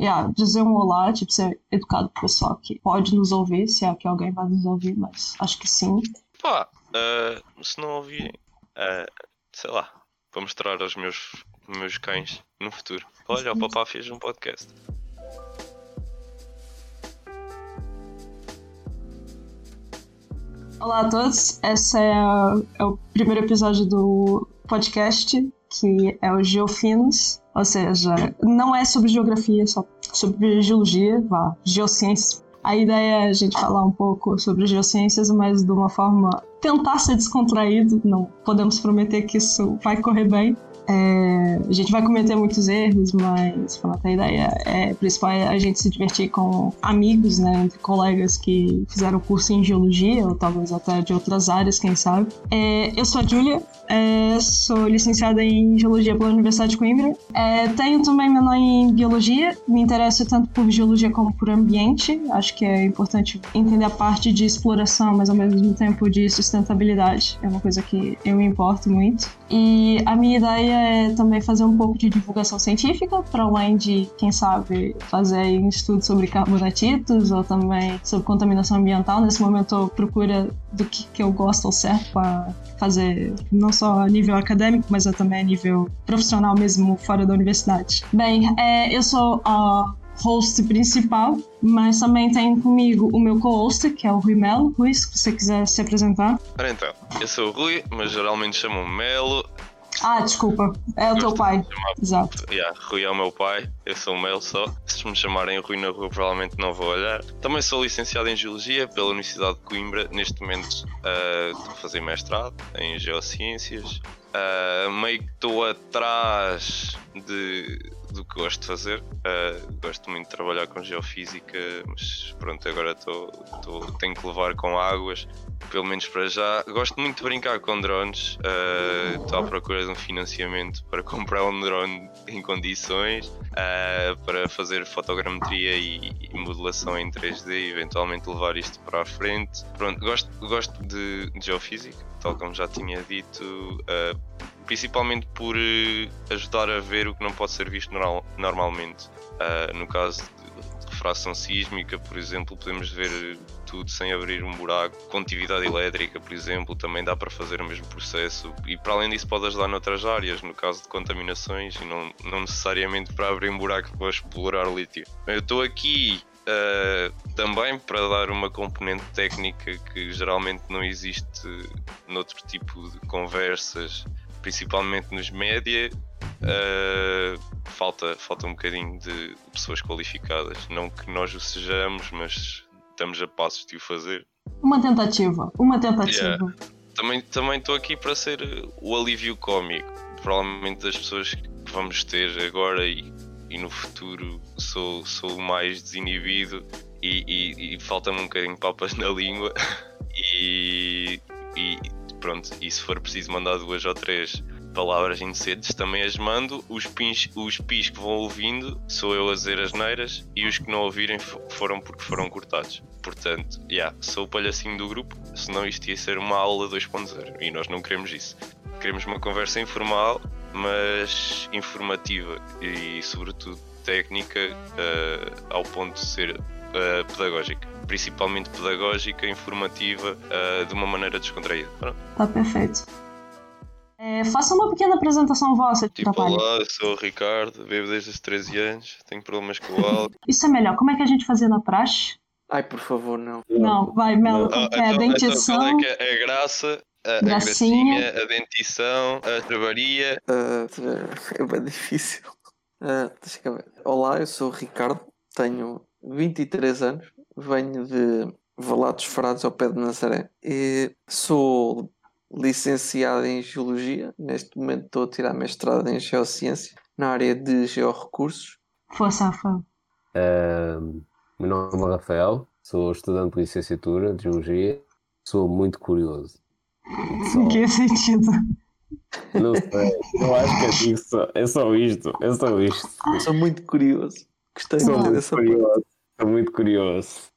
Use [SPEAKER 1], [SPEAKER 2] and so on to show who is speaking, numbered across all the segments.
[SPEAKER 1] yeah, dizer um olá, tipo, ser educado pro pessoal que pode nos ouvir, se é que alguém vai nos ouvir, mas acho que sim.
[SPEAKER 2] Pá, uh, se não ouvirem, uh, sei lá, vou mostrar aos meus, meus cães no futuro. Olha, o papá fez um podcast.
[SPEAKER 1] Olá a todos, esse é, é o primeiro episódio do podcast, que é o Geofinos, ou seja, não é sobre geografia, é só sobre geologia, vá, geociências. A ideia é a gente falar um pouco sobre geociências, mas de uma forma tentar ser descontraído, não podemos prometer que isso vai correr bem, é, a gente vai cometer muitos erros, mas a ideia é, principal é a gente se divertir com amigos, né, entre colegas que fizeram curso em geologia, ou talvez até de outras áreas, quem sabe. É, eu sou a Júlia, é, sou licenciada em geologia pela Universidade de Coimbra. É, tenho também menor em biologia, me interesso tanto por geologia como por ambiente. Acho que é importante entender a parte de exploração, mas ao mesmo tempo de sustentabilidade. É uma coisa que eu me importo muito. E a minha ideia é também fazer um pouco de divulgação científica, para além de, quem sabe, fazer um estudo sobre carbonatitos ou também sobre contaminação ambiental. Nesse momento, eu procuro do que, que eu gosto ao certo para fazer, não só a nível acadêmico, mas também a nível profissional mesmo, fora da universidade. Bem, é, eu sou a host principal, mas também tem comigo o meu co-host, que é o Rui Melo. Rui, se você quiser se apresentar.
[SPEAKER 2] Então, eu sou o Rui, mas geralmente chamam-me Melo.
[SPEAKER 1] Ah, desculpa. É o teu pai. Exato.
[SPEAKER 2] Yeah, Rui é o meu pai, eu sou o Mel só. Se me chamarem Rui na rua, provavelmente não vou olhar. Também sou licenciado em Geologia pela Universidade de Coimbra. Neste momento uh, estou a fazer mestrado em Geociências. Uh, meio que estou atrás de, do que gosto de fazer. Uh, gosto muito de trabalhar com geofísica, mas pronto, agora tô, tô, tenho que levar com águas, pelo menos para já. Gosto muito de brincar com drones. Estou uh, à procura de um financiamento para comprar um drone em condições, uh, para fazer fotogrametria e, e, modelação em 3D e eventualmente levar isto para a frente. Pronto, gosto, gosto de, de geofísica, tal como já tinha dito principalmente por uh, ajudar a ver o que não pode ser visto normal, normalmente. Uh, no caso de refração sísmica, por exemplo, podemos ver tudo sem abrir um buraco. Condutividade elétrica, por exemplo, também dá para fazer o mesmo processo. E para além disso, pode ajudar noutras áreas, no caso de contaminações, e não, não necessariamente para abrir um buraco para explorar lítio. Eu estou aqui Uh, também para dar uma componente técnica que geralmente não existe noutro tipo de conversas principalmente nos média, uh, falta, falta um bocadinho de pessoas qualificadas. Não que nós o sejamos, mas estamos a passos de o fazer.
[SPEAKER 1] Uma tentativa, uma tentativa. Yeah.
[SPEAKER 2] Também também estou aqui para ser o alívio cómico. Provavelmente das pessoas que vamos ter agora e, e no futuro sou, sou o mais desinibido e, e, e falta-me um bocadinho de papas na língua. e, e pronto, e se for preciso mandar duas ou três palavras indecentes, também as mando. Os pins, os pis que vão ouvindo, sou eu a dizer as neiras, e os que não ouvirem foram porque foram cortados. Portanto, yeah, sou o palhacinho do grupo, senão isto ia ser uma aula 2.0 e nós não queremos isso. Queremos uma conversa informal, mas informativa e, sobretudo, técnica uh, ao ponto de ser uh, pedagógica principalmente pedagógica, informativa, uh, de uma maneira descontraída.
[SPEAKER 1] Está perfeito. É, faça uma pequena apresentação vossa.
[SPEAKER 2] Tipo, trabalho. olá, eu sou o Ricardo, bebo desde os 13 anos, tenho problemas com o álcool.
[SPEAKER 1] Isso é melhor, como é que a gente fazia na praxe?
[SPEAKER 3] Ai, por favor, não.
[SPEAKER 1] Não, vai, Melo, ah, é a então, dentição.
[SPEAKER 2] Então, é, é a graça, a, gracinha. a gracinha, a dentição, a trabalharia.
[SPEAKER 3] Uh, é bem difícil. Uh, deixa eu ver. Olá, eu sou o Ricardo, tenho 23 anos, venho de Valados Frades ao pé de Nazaré e sou licenciado em Geologia. Neste momento estou a tirar mestrado em Geociência na área de Georrecursos.
[SPEAKER 1] Força, Rafael.
[SPEAKER 4] Uh, meu nome é Rafael, sou estudante de licenciatura de Geologia. Sou muito curioso.
[SPEAKER 1] Só... Em que sentido?
[SPEAKER 4] Não sei, eu acho que é só, é só isto, é só isto.
[SPEAKER 3] Sou muito curioso. Gostei
[SPEAKER 4] muito dessa curioso. Estou muito curioso.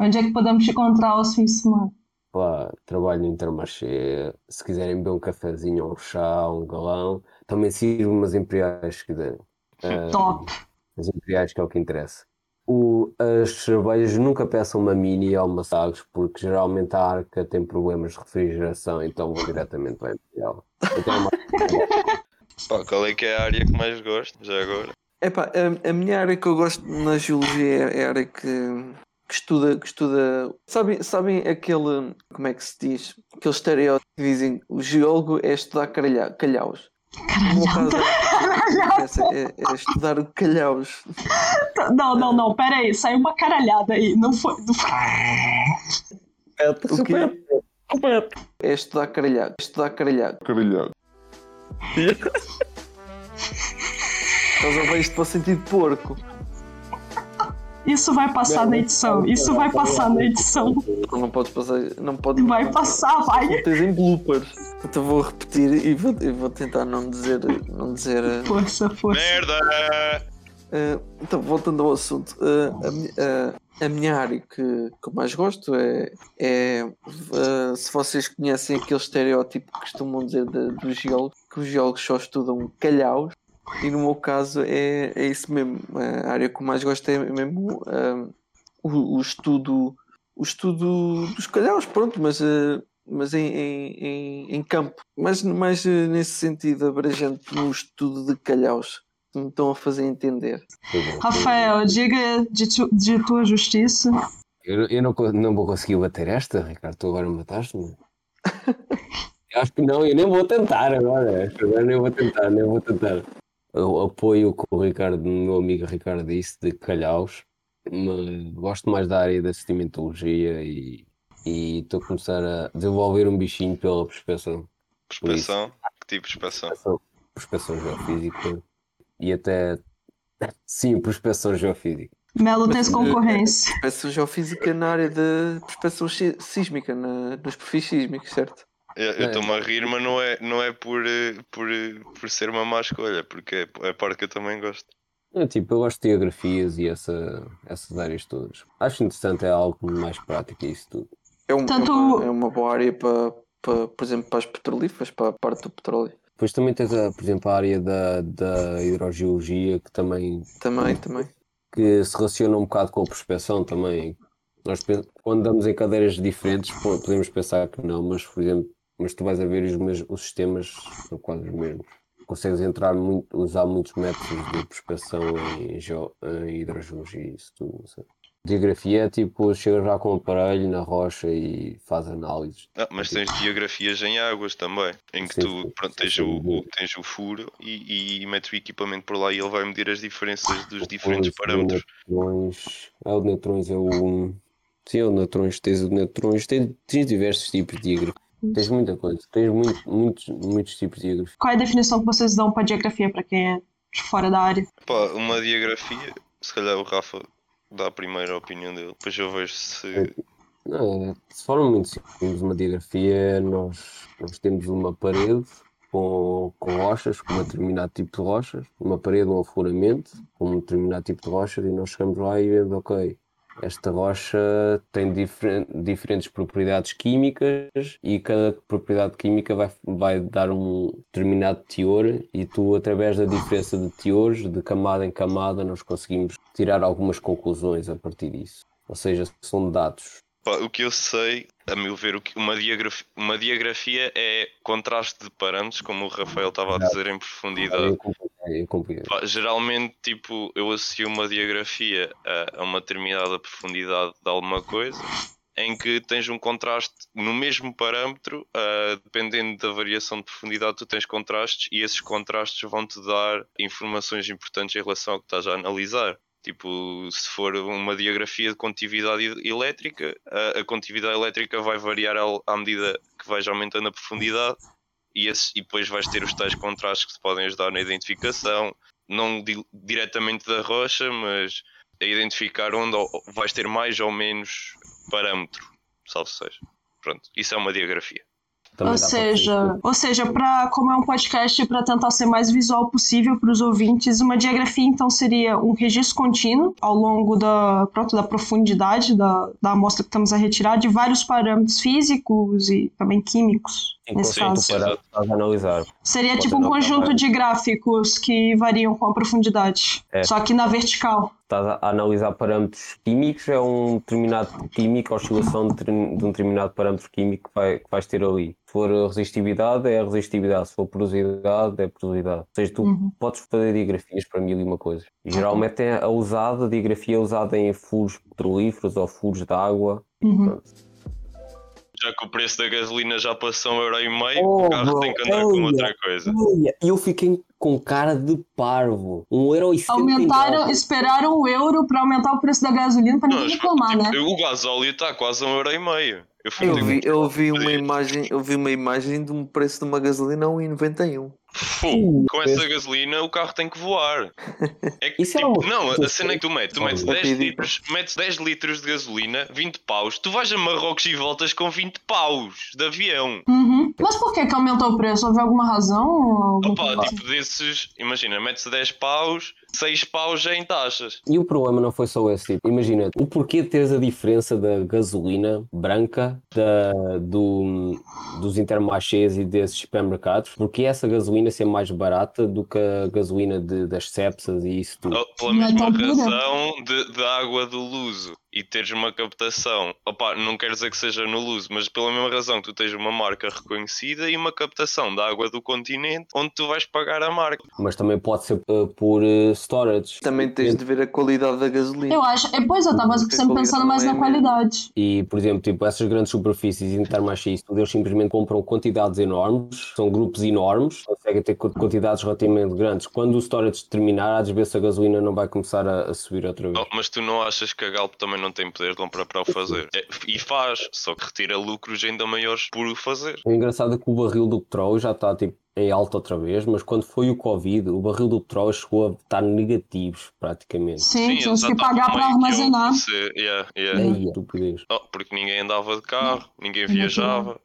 [SPEAKER 1] Onde é que podemos encontrar aos fins de semana?
[SPEAKER 4] Lá, trabalho no Intermarché. Se quiserem beber um cafezinho ou um chá, um galão, também sirvo umas imperiais se quiserem.
[SPEAKER 1] Uh, Top!
[SPEAKER 4] As imperiais que é o que interessa. O, as cervejas nunca peçam uma mini ou uma sagres, porque geralmente a arca tem problemas de refrigeração, então vou diretamente para a imperial. Então, é uma-
[SPEAKER 2] Pá, qual é que é a área que mais gosto, já agora?
[SPEAKER 3] Epá, a, a minha área que eu gosto na geologia é a área que, que estuda, que estuda. Sabem, sabem aquele. Como é que se diz? Aquele estereótipo que dizem o geólogo é estudar caralha, calhaus. Caso, essa é, é estudar calhaus.
[SPEAKER 1] Não, não, não, pera aí, saiu uma caralhada aí, não foi. Não foi...
[SPEAKER 3] O quê? É estudar caralhado. Estudar caralhado. Estás a ver isto para o sentido de porco.
[SPEAKER 1] Isso vai passar na edição, isso vai passar na edição.
[SPEAKER 3] Não podes passar. Não podes.
[SPEAKER 1] Vai passar, vai.
[SPEAKER 3] Tens em bloopers. Então vou repetir e vou, e vou tentar não dizer. Não dizer eh,
[SPEAKER 1] Força, força.
[SPEAKER 2] Merda!
[SPEAKER 3] eh, então, voltando ao assunto. eh, a, eh, a minha área que, que eu mais gosto é. é se vocês conhecem aquele estereótipo que costumam dizer de- dos geólogos, que os geólogos só estudam calhaus. E no meu caso é, é isso mesmo. A área que eu mais gosto é mesmo eh, o, o estudo. O estudo dos calhaus, pronto, mas. eh, mas em, em, em, em campo, mas mais eh, nesse sentido abrangente no estudo de calhaus, se me estão a fazer entender.
[SPEAKER 1] Rafael, diga de, tu- de tua justiça.
[SPEAKER 4] Eu, eu não, não vou conseguir bater esta, Ricardo. Tu agora mataste-me. Eu Acho que não, eu nem vou tentar agora. Acho que Agora nem vou tentar, nem vou tentar. Eu apoio o que o Ricardo, o meu amigo Ricardo disse de Calhaus, mas gosto mais da área da sedimentologia e estou a começar a desenvolver um bichinho pela prospeção,
[SPEAKER 2] Prospeção? Que tipo de prospeção?
[SPEAKER 4] prospeção, prospeção geofísica e até sim, prospeção geofísica.
[SPEAKER 1] Melo tens
[SPEAKER 3] eh,
[SPEAKER 1] concorrência.
[SPEAKER 3] Prospeção geofísica na área de prospeção sí- sísmica, na, nos perfis sísmicos, certo?
[SPEAKER 2] Eu
[SPEAKER 4] É.
[SPEAKER 2] estou-me a rir, mas não é, não é por, eh, por, eh, por ser uma má escolha, porque é a parte que eu também gosto.
[SPEAKER 4] É, tipo, eu gosto de geografias e essa, essas áreas todas. Acho interessante, é algo mais prático isso tudo.
[SPEAKER 3] É, um-
[SPEAKER 1] Tanto-
[SPEAKER 3] é uma, é uma boa área para, para, por exemplo, para as petrolíferas, para a parte do petróleo.
[SPEAKER 4] Depois também tens, a, por exemplo, a área da, da hidrogeologia que também
[SPEAKER 3] Também, também.
[SPEAKER 4] que se relaciona um bocado com a prospeção também. Nós, quando andamos em cadeiras diferentes, po- podemos pensar que não, mas, por exemplo, mas tu vais a ver os, mes- os sistemas são quase os mesmos. Consegues entrar muito, usar muitos métodos de prospeção em, geo, em hidrogeologia e isso tudo. não sei. Diagrafia é tipo, chegas lá com um aparelho na rocha e faz análises.
[SPEAKER 2] Ah, mas tens geografias em águas também, em que
[SPEAKER 4] Sim,
[SPEAKER 2] tu pronto,
[SPEAKER 4] sim,
[SPEAKER 2] tens,
[SPEAKER 4] sim,
[SPEAKER 2] o, o- tens o furo e, e metes o equipamento por lá e ele vai medir as diferenças dos diferentes
[SPEAKER 4] Depois,
[SPEAKER 2] parâmetros.
[SPEAKER 4] O neutrões, é o de neutrões, é o. Sim, é o de neutrões, tens o de neutrões, tens, tens diversos tipos de diagrafia. Tens muita coisa, tens muito, muitos, muitos tipos de diagrafia.
[SPEAKER 1] Qual é a definição que vocês dão para diagrafia para quem é de fora da área?
[SPEAKER 2] Pá, uma diagrafia, se calhar o Rafa dá a primeira opinião dele, depois eu vejo se.
[SPEAKER 4] Não, de forma muito simples, uma diagrafia, nós, nós temos uma parede com, com rochas, com um determinado tipo de rochas, uma parede, um afloramento, com um determinado tipo de rochas, e nós chegamos lá e vemos, ok, esta rocha tem diferen- diferentes propriedades químicas e cada propriedade química vai, vai dar um determinado teor e tu, através da diferença de teores, de camada em camada, nós conseguimos tirar algumas conclusões a partir disso. Ou seja, são dados.
[SPEAKER 2] O que eu sei, a meu ver, uma, diagrafia, uma diagrafia é contraste de parâmetros, como o Rafael estava a dizer em profundidade.
[SPEAKER 4] É
[SPEAKER 2] geralmente, tipo, eu associo uma diagrafia a, uma determinada profundidade de alguma coisa, em que tens um contraste no mesmo parâmetro, ah, dependendo da variação de profundidade, tu tens contrastes e esses contrastes vão-te dar informações importantes em relação ao que estás a analisar. Tipo, se for uma diagrafia de condutividade e- elétrica, a, a condutividade elétrica vai variar ao- à medida que vais aumentando a profundidade e, esses- e depois vais ter os tais contrastes que te podem ajudar na identificação, não di- diretamente da rocha, mas a identificar onde vais ter mais ou menos parâmetro, salvo seja. Pronto, isso é uma diagrafia.
[SPEAKER 4] Também
[SPEAKER 1] ou seja, ou seja, para como é um podcast para tentar ser mais visual possível para os ouvintes, uma diagrafia então seria um registro contínuo ao longo da, pronto, da profundidade da, da amostra que estamos a retirar de vários parâmetros físicos e também químicos. Caso.
[SPEAKER 4] para, para analisar.
[SPEAKER 1] Seria tipo um conjunto de gráficos que variam com a profundidade.
[SPEAKER 4] É.
[SPEAKER 1] Só que na vertical.
[SPEAKER 4] Estás a analisar parâmetros químicos, é um determinado químico, a oscilação de, de um determinado parâmetro químico que, vai, que vais ter ali. Se for resistividade, é a resistividade. Se for porosidade, é a porosidade. Ou seja, tu
[SPEAKER 1] Uhum.
[SPEAKER 4] podes fazer diagrafias para mil e uma coisa. Geralmente é a usada, a diagrafia é usada em furos petrolíferos ou furos de água.
[SPEAKER 1] Uhum.
[SPEAKER 2] Já que o preço da gasolina já passou um euro e meio,
[SPEAKER 4] Oh,
[SPEAKER 2] o carro
[SPEAKER 4] bro,
[SPEAKER 2] tem que andar com outra coisa.
[SPEAKER 4] E eu fiquei com cara de parvo. Um euro e
[SPEAKER 1] Aumentaram, esperaram o euro pra aumentar o preço da gasolina pra ninguém
[SPEAKER 2] Não,
[SPEAKER 1] reclamar, né?
[SPEAKER 2] O gasóleo está quase a um euro e meio. Eu,
[SPEAKER 3] Eu
[SPEAKER 2] tipo,
[SPEAKER 3] vi, eu vi uma
[SPEAKER 2] três.
[SPEAKER 3] imagem, eu vi uma imagem de um preço de uma gasolina a 1,91.
[SPEAKER 2] Fu, com essa gasolina o carro tem que voar. É que,
[SPEAKER 4] Isso é
[SPEAKER 2] tipo,
[SPEAKER 4] uma-
[SPEAKER 2] não, a cena é que tu metes, tu metes
[SPEAKER 3] É
[SPEAKER 2] 10
[SPEAKER 3] ridículo.
[SPEAKER 2] litros, metes 10 litros de gasolina, 20 paus, tu vais a Marrocos e voltas com 20 paus de avião.
[SPEAKER 1] Uhum. Mas por que que aumentou o preço? Houve alguma razão?
[SPEAKER 2] Opa, tipo desses, imagina, metes 10 paus, 6 paus já em taxas.
[SPEAKER 4] E o problema não foi só esse tipo. Imagina, o porquê de teres a diferença da gasolina branca da, do, dos intermarchés e desses supermercados, porque essa gasolina ser mais barata do que a gasolina de- das sepsas e isso tudo.
[SPEAKER 2] Oh, Pela
[SPEAKER 1] é
[SPEAKER 2] mesma razão de, de água do Luso e teres uma captação. Opa, não quer dizer que seja no Luso, mas pela mesma razão que tu tens uma marca reconhecida e uma captação da água do continente onde tu vais pagar a marca.
[SPEAKER 4] Mas também pode ser uh, por uh, storage.
[SPEAKER 3] Também tens de ver a qualidade da gasolina.
[SPEAKER 1] Eu acho. é, Pois eu tava
[SPEAKER 3] Porque a
[SPEAKER 1] sempre pensando mais na
[SPEAKER 3] qualidade é.
[SPEAKER 4] E, por exemplo, tipo, essas grandes superfícies intermarchés, tudo, eles simplesmente compram quantidades enormes, são grupos enormes, conseguem ter qu- quantidades relativamente grandes. Quando o storage terminar, às vezes a gasolina não vai começar a, a subir outra vez.
[SPEAKER 2] Oh, mas tu não achas que a Galp também não tem poder de comprar para o fazer? É, e faz, só que retira lucros ainda maiores por o fazer.
[SPEAKER 4] O engraçado é que o barril do petróleo já está tipo, em alta outra vez, mas quando foi o Covid, o barril do petróleo chegou a estar negativos praticamente.
[SPEAKER 1] Sim,
[SPEAKER 2] Sim, eles
[SPEAKER 1] que pagar
[SPEAKER 2] estavam
[SPEAKER 1] pra
[SPEAKER 2] meio que a
[SPEAKER 1] armazenar.
[SPEAKER 2] oferecer. Yeah, yeah.
[SPEAKER 4] Aí, estupidez.
[SPEAKER 2] Oh, porque ninguém andava de carro, ninguém viajava.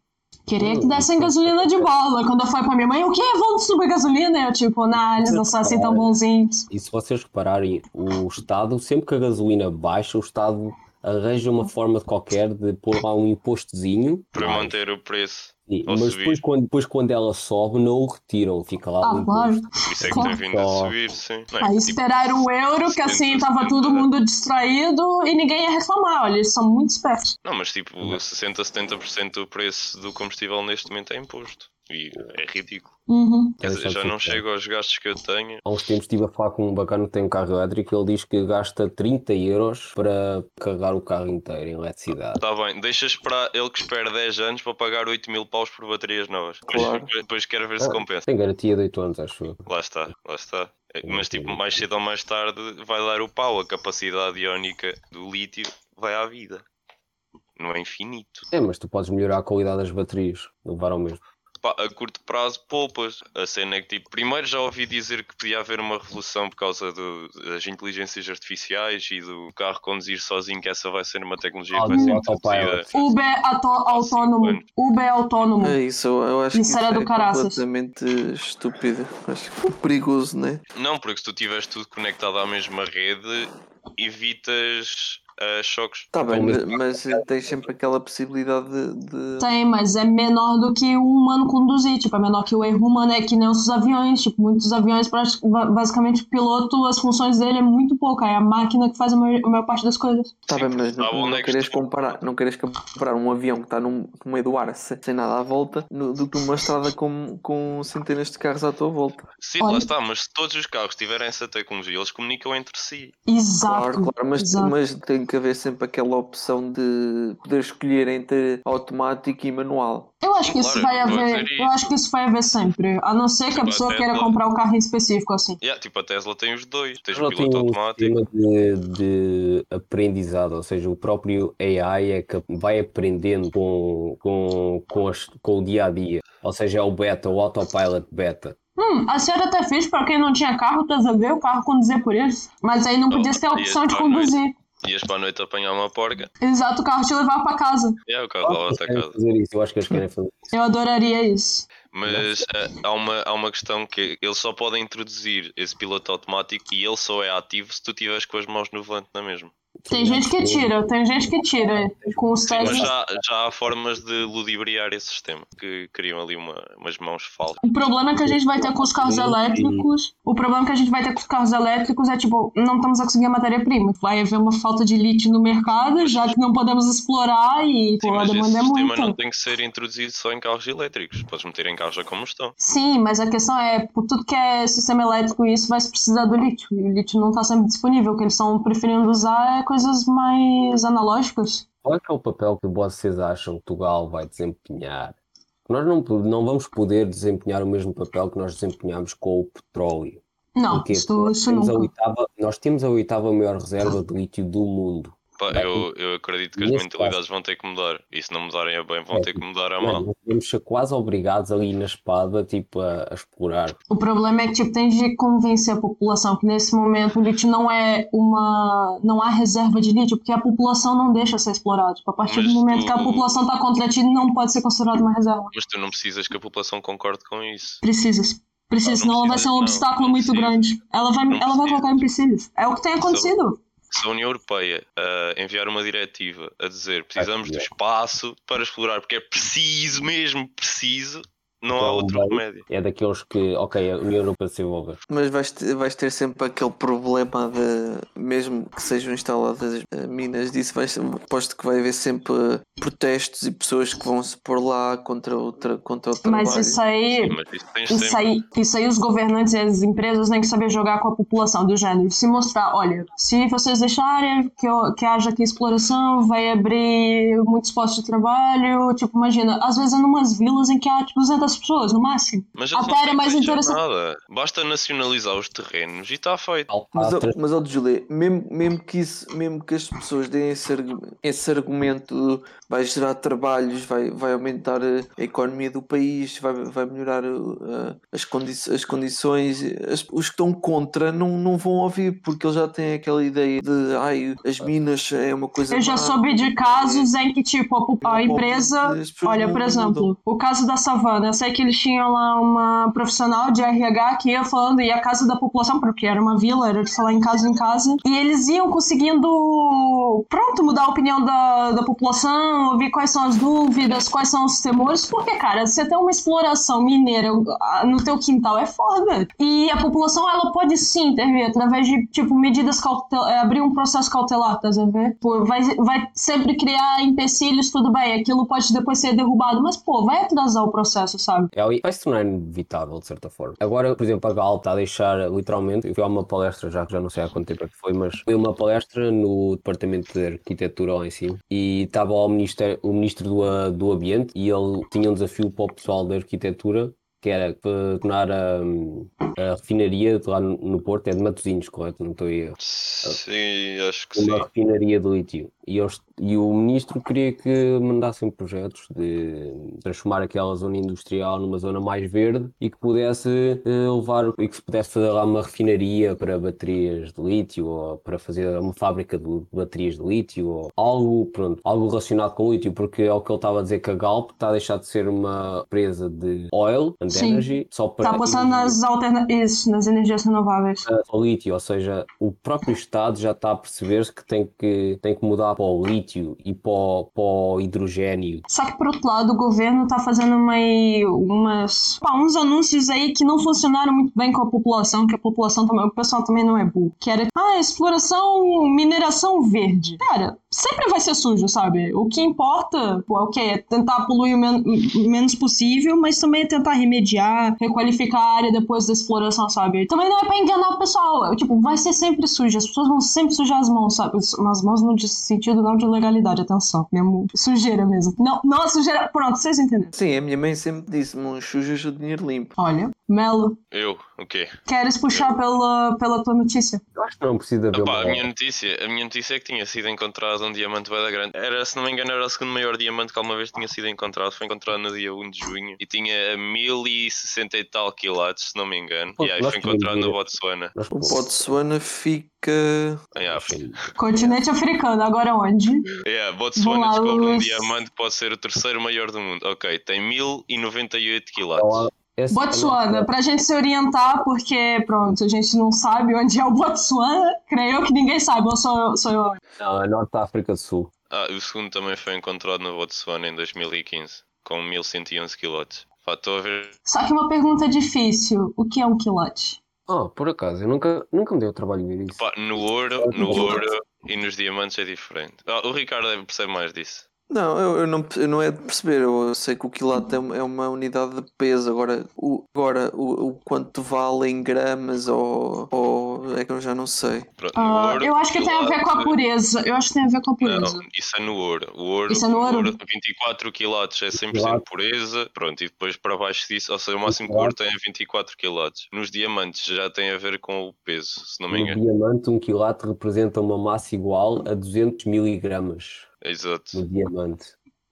[SPEAKER 1] Queria que dessem gasolina de bola. Quando eu falei pra minha mãe, o quê? Vamos subir gasolina? Eu, tipo, nah, eles não são assim tão bonzinhos.
[SPEAKER 4] E se vocês repararem, o Estado, sempre que a gasolina baixa, o Estado arranja uma forma de qualquer de pôr lá um impostozinho.
[SPEAKER 2] Para manter o preço.
[SPEAKER 4] Sim,
[SPEAKER 2] ou
[SPEAKER 4] mas
[SPEAKER 2] subir.
[SPEAKER 4] depois quando, depois quando ela sobe, não o retiram, fica lá
[SPEAKER 1] Ah, claro.
[SPEAKER 2] Por isso é que
[SPEAKER 1] Claro.
[SPEAKER 2] tem vindo a subir, sim. Não é
[SPEAKER 1] Aí
[SPEAKER 2] tipo,
[SPEAKER 1] esperaram o euro, que assim tava todo mundo distraído e ninguém ia reclamar. Olha, eles são muito espertos.
[SPEAKER 2] Não, mas tipo, 60, 70% do preço do combustível neste momento é imposto. E é ridículo.
[SPEAKER 1] Uhum.
[SPEAKER 2] Quer dizer, já não chego aos gastos que eu tenho.
[SPEAKER 4] Há uns tempos estive a falar com um bacana que tem um carro elétrico e ele diz que gasta 30 euros para carregar o carro inteiro em eletricidade.
[SPEAKER 2] Está bem, deixa esperar ele que espera 10 anos para pagar 8 mil paus por baterias novas. Depois,
[SPEAKER 3] Claro.
[SPEAKER 2] depois quero ver se
[SPEAKER 4] Ah.
[SPEAKER 2] compensa.
[SPEAKER 4] Tem garantia de 8 anos, acho eu.
[SPEAKER 2] Lá está, lá está. Mas tipo, mais cedo ou mais tarde vai dar o pau. A capacidade iónica do lítio vai à vida. Não é infinito.
[SPEAKER 4] É, mas tu podes melhorar a qualidade das baterias, levar ao mesmo.
[SPEAKER 2] A curto prazo poupas. A cena é que tipo, primeiro já ouvi dizer que podia haver uma revolução por causa do- das inteligências artificiais e do carro conduzir sozinho, que essa vai ser uma tecnologia que vai
[SPEAKER 4] Ah,
[SPEAKER 2] ser
[SPEAKER 4] do
[SPEAKER 2] introduzida.
[SPEAKER 1] Uber ato- autônomo. Uber autônomo.
[SPEAKER 3] É isso, eu- acho que
[SPEAKER 1] Isso
[SPEAKER 3] isso
[SPEAKER 1] era do
[SPEAKER 3] é
[SPEAKER 1] caraças.
[SPEAKER 3] completamente estúpido. Acho que perigoso, né?
[SPEAKER 2] Não, porque se tu tiveres tudo conectado à mesma rede, evitas ah, choques.
[SPEAKER 3] Tá bem, mas, mas tens sempre aquela possibilidade de. de-
[SPEAKER 1] Tem, mas é menor do que o humano conduzir. Tipo, é menor que o erro humano. É que nem os aviões. Tipo, muitos aviões, basicamente, o piloto, as funções dele é muito pouco. É a máquina que faz a maior, a maior parte das coisas.
[SPEAKER 3] Tá
[SPEAKER 2] Sim,
[SPEAKER 3] bem, mas não,
[SPEAKER 2] onde
[SPEAKER 3] não
[SPEAKER 2] que
[SPEAKER 3] queres comparar, não queres comparar um avião que está no, no meio do ar sem, sem nada à volta no- do que uma estrada com, com centenas de carros à tua volta.
[SPEAKER 2] Sim,
[SPEAKER 1] Olha-
[SPEAKER 2] lá está, mas se todos os carros tiverem essa tecnologia, eles comunicam entre si.
[SPEAKER 1] Exato.
[SPEAKER 3] Claro, claro, mas,
[SPEAKER 1] exato.
[SPEAKER 3] mas tem que haver sempre aquela opção de poder escolher entre automático e manual.
[SPEAKER 1] Eu acho que isso
[SPEAKER 2] claro,
[SPEAKER 1] vai haver. Eu
[SPEAKER 2] isso.
[SPEAKER 1] acho que isso vai haver sempre. A não ser que a
[SPEAKER 2] Tipo,
[SPEAKER 1] pessoa
[SPEAKER 2] a
[SPEAKER 1] queira comprar um carro em específico assim.
[SPEAKER 2] Yeah, tipo, a Tesla tem os dois. Tens o piloto
[SPEAKER 4] um
[SPEAKER 2] automático.
[SPEAKER 4] sistema de, de aprendizado, ou seja, o próprio AI é que vai aprendendo com, com, com, as- com o dia a dia. Ou seja, é o beta, o autopilot beta.
[SPEAKER 1] Hum, a senhora até fez pra quem não tinha carro, tá a ver o carro conduzir por eles. Mas aí não podia ter a opção de conduzir.
[SPEAKER 2] Ias para a noite apanhar uma porca.
[SPEAKER 1] Exato, o carro te levava pra casa.
[SPEAKER 2] É o carro
[SPEAKER 4] querem
[SPEAKER 2] casa.
[SPEAKER 4] fazer isso, eu acho que eles querem fazer isso.
[SPEAKER 1] Eu adoraria isso.
[SPEAKER 2] Mas ah, há, uma, há uma questão que eles só podem introduzir esse piloto automático e ele só é ativo se tu tiveres com as mãos no volante na mesma.
[SPEAKER 1] Tem gente que tira, tem gente que tira. Com os
[SPEAKER 2] Sim, mas já, já há formas de ludibriar esse sistema que criam ali uma, umas mãos falsas.
[SPEAKER 1] O problema que a gente vai ter com os carros elétricos. O problema que a gente vai ter com os carros elétricos é tipo, não estamos a conseguir a matéria-prima. Vai haver uma falta de lítio no mercado, já que não podemos explorar e
[SPEAKER 2] Sim,
[SPEAKER 1] pô, a
[SPEAKER 2] mas esse
[SPEAKER 1] demanda é
[SPEAKER 2] sistema
[SPEAKER 1] muita.
[SPEAKER 2] não tem que ser introduzido só em carros elétricos. Podes meter em carros a combustão.
[SPEAKER 1] Sim, mas a questão é, por tudo que é sistema elétrico e isso vai se precisar do lítio. E o lítio não está sempre disponível. O que eles estão preferindo usar é coisas mais analógicas.
[SPEAKER 4] Qual é que é o papel que vocês acham que Portugal vai desempenhar? Nós não, não vamos poder desempenhar o mesmo papel que nós desempenhamos com o petróleo.
[SPEAKER 1] Não,
[SPEAKER 4] Porquê?
[SPEAKER 1] isso,
[SPEAKER 4] nós
[SPEAKER 1] isso
[SPEAKER 4] temos a
[SPEAKER 1] nunca.
[SPEAKER 4] oitava, nós temos a oitava maior reserva de lítio do mundo.
[SPEAKER 2] Pá, eu, eu acredito que as mentalidades vão ter que mudar. E se não mudarem a bem, vão
[SPEAKER 4] É,
[SPEAKER 2] ter que mudar a
[SPEAKER 4] Mano,
[SPEAKER 2] mal.
[SPEAKER 4] podemos ser quase obrigados ali na espada tipo, a, a explorar.
[SPEAKER 1] O problema é que tipo, tens de convencer a população que nesse momento o lítio não é uma. não há reserva de lítio, porque a população não deixa ser explorado. Tipo, a partir
[SPEAKER 2] Mas
[SPEAKER 1] do momento que a
[SPEAKER 2] tu-
[SPEAKER 1] população está contra ti, não pode ser considerado uma reserva.
[SPEAKER 2] Mas tu não precisas que a população concorde com isso.
[SPEAKER 1] Precisas. Precisa,
[SPEAKER 2] Não, não
[SPEAKER 1] senão ela vai ser um
[SPEAKER 2] precisa, não,
[SPEAKER 1] obstáculo
[SPEAKER 2] não
[SPEAKER 1] muito
[SPEAKER 2] precisa.
[SPEAKER 1] grande. Ela vai, ela vai
[SPEAKER 2] precisa.
[SPEAKER 1] colocar empecilhos. É o que tem acontecido.
[SPEAKER 2] Se a União Europeia ah, enviar uma diretiva a dizer precisamos de espaço para explorar, porque é preciso mesmo, preciso, não há
[SPEAKER 4] Então,
[SPEAKER 2] outro
[SPEAKER 4] vai-
[SPEAKER 2] remédio.
[SPEAKER 4] É daqueles que, ok, a União Europeia se envolve.
[SPEAKER 3] Mas vais ter, vais ter sempre aquele problema de, mesmo que sejam instaladas eh, minas disso, vais, aposto que vai haver sempre protestos e pessoas que vão se pôr lá contra, outra, contra o trabalho.
[SPEAKER 1] Mas isso aí.
[SPEAKER 2] Sim, mas isso
[SPEAKER 1] Isso aí, isso aí os governantes e as empresas têm que saber jogar com a população do gênero. Se mostrar, olha, se vocês deixarem que, eu- que haja aqui exploração, vai abrir muitos postos de trabalho. Tipo, imagina, às vezes é numas vilas em que há tipo, 200 pessoas no máximo.
[SPEAKER 2] Mas não
[SPEAKER 1] era mais interessante.
[SPEAKER 2] nada. Basta nacionalizar os terrenos e está feito.
[SPEAKER 3] Mas, ó- mas ó, Julia, mesmo, mesmo, que isso, mesmo que as pessoas deem esse, esse argumento vai gerar trabalhos, vai, vai aumentar a economia do país, vai, vai melhorar eh, as, condi as condições, as- os que estão contra não, não vão ouvir, porque eles já têm aquela ideia de ai, as minas é uma coisa.
[SPEAKER 1] Eu já
[SPEAKER 3] má,
[SPEAKER 1] soube de casos em que, tipo, a, a empresa. Olha, por exemplo, o caso da Savana. Sei que eles tinham lá uma profissional de RH que ia falando, e a casa da população, porque era uma vila, era de falar em casa em casa. E eles iam conseguindo, pronto, mudar a opinião da, da população, ouvir quais são as dúvidas, quais são os temores. Porque, cara, você tem uma exploração mineira no teu quintal é foda. E a população, ela pode sim intervir através de, tipo, medidas cautelares, abrir um processo cautelar, tá vendo? Pô, vai, vai sempre criar empecilhos, tudo bem, aquilo pode depois ser derrubado, mas, pô, vai atrasar o processo, sabe?
[SPEAKER 4] é, vai se tornar inevitável, de certa forma. Agora, por exemplo, a Gal está a deixar, literalmente, eu fui a uma palestra, já, já não sei há quanto tempo é que foi, mas foi uma palestra no Departamento de Arquitetura lá em cima, e estava o, ministério, o Ministro do, do Ambiente, e ele tinha um desafio para o pessoal da arquitetura, que era para tornar a, a refinaria lá no, no Porto, é de Matosinhos, correto? Não estou aí.
[SPEAKER 2] Sim, acho que sim.
[SPEAKER 4] Uma refinaria de lítio. E, eles- e o ministro queria que mandassem projetos de transformar aquela zona industrial numa zona mais verde e que pudesse eh, levar e que se pudesse fazer lá uma refinaria para baterias de lítio ou para fazer uma fábrica de baterias de lítio ou algo, pronto, algo relacionado com lítio, porque é o que ele estava a dizer que a Galp está a deixar de ser uma empresa de oil
[SPEAKER 1] Sim.
[SPEAKER 4] Energy só para
[SPEAKER 1] Tá passando nas alternativas, nas energias renováveis.
[SPEAKER 4] ao lítio, ou seja, o próprio Estado já está a perceber que tem que, tem que mudar para o lítio e para o, para o hidrogênio.
[SPEAKER 1] Só que, por outro lado, o governo tá fazendo uma, umas, pá, uns anúncios aí que não funcionaram muito bem com a população, que a população também, o pessoal também não é burro. Que era, ah, exploração, mineração verde. Cara, sempre vai ser sujo, sabe? O que importa, pô, é o quê? É tentar poluir o men- menos possível, mas também é tentar remediar, requalificar a área depois da exploração, sabe? Também não é pra enganar o pessoal. é, Tipo, vai ser sempre sujo. As pessoas vão sempre sujar as mãos, sabe? As mãos no sentido não de legalidade, atenção. Mesmo sujeira mesmo. Não, não a sujeira. Pronto, vocês entenderam.
[SPEAKER 3] Sim, a minha mãe sempre disse-me uns sujos o dinheiro limpo.
[SPEAKER 1] Olha, Melo,
[SPEAKER 2] Eu, o quê?
[SPEAKER 1] queres puxar pela, pela tua notícia?
[SPEAKER 4] Eu acho que não precisa
[SPEAKER 2] Epá,
[SPEAKER 4] uma...
[SPEAKER 2] a minha notícia, a minha notícia é que tinha sido encontrado um diamante bem grande. Era, se não me engano, era o segundo maior diamante que alguma vez tinha sido encontrado. Foi encontrado no dia 1 de junho e tinha 1060 e tal quilates, se não me engano.
[SPEAKER 4] Pô,
[SPEAKER 2] e aí foi encontrado no Botsuana,
[SPEAKER 3] O Botsuana fica.
[SPEAKER 2] em África.
[SPEAKER 1] Continente africano, agora onde?
[SPEAKER 2] Yeah,
[SPEAKER 1] Vamos
[SPEAKER 2] Botsuana descobre um diamante que pode ser o terceiro maior do mundo. Ok, tem 1098
[SPEAKER 4] Está
[SPEAKER 2] quilates.
[SPEAKER 4] Lá, essa
[SPEAKER 1] Botsuana,
[SPEAKER 4] também-
[SPEAKER 1] pra gente se orientar, porque, pronto, a gente não sabe onde é o Botsuana. Creio eu que ninguém sabe, ou sou, sou eu.
[SPEAKER 4] Não, é Norte da África do Sul.
[SPEAKER 2] Ah, o segundo também foi encontrado no Botsuana em 2015, com 1111 quilotes. Pá, estou a ver.
[SPEAKER 1] Só que uma pergunta difícil: o que é um quilote?
[SPEAKER 4] Ah, por acaso, eu nunca, nunca me deu o trabalho de ver isso.
[SPEAKER 2] Pá, no ouro, no ouro e nos diamantes é diferente. Ah, o Ricardo deve perceber mais disso.
[SPEAKER 3] Não, eu, eu não, eu não é de perceber. Eu sei que o quilate é, uma- é uma unidade de peso. Agora, o, agora o, o quanto vale em gramas ou, ou. É que eu já não sei.
[SPEAKER 2] Pronto, no
[SPEAKER 1] Ah,
[SPEAKER 2] ouro,
[SPEAKER 1] eu acho que tem a ver com a pureza. Eu acho que tem a ver com a pureza.
[SPEAKER 2] Não, isso é no ouro. O ouro,
[SPEAKER 1] Isso é no
[SPEAKER 2] o
[SPEAKER 1] ouro?
[SPEAKER 2] 24 quilates é 100%
[SPEAKER 4] Quilate.
[SPEAKER 2] pureza. Pronto, e depois para baixo disso, ou seja, o máximo que o ouro tem é 24 quilates. Nos diamantes já tem a ver com o peso, se não me
[SPEAKER 4] No
[SPEAKER 2] engano.
[SPEAKER 4] diamante, um quilate representa uma massa igual a 200 miligramas
[SPEAKER 2] Exato.
[SPEAKER 4] no diamante.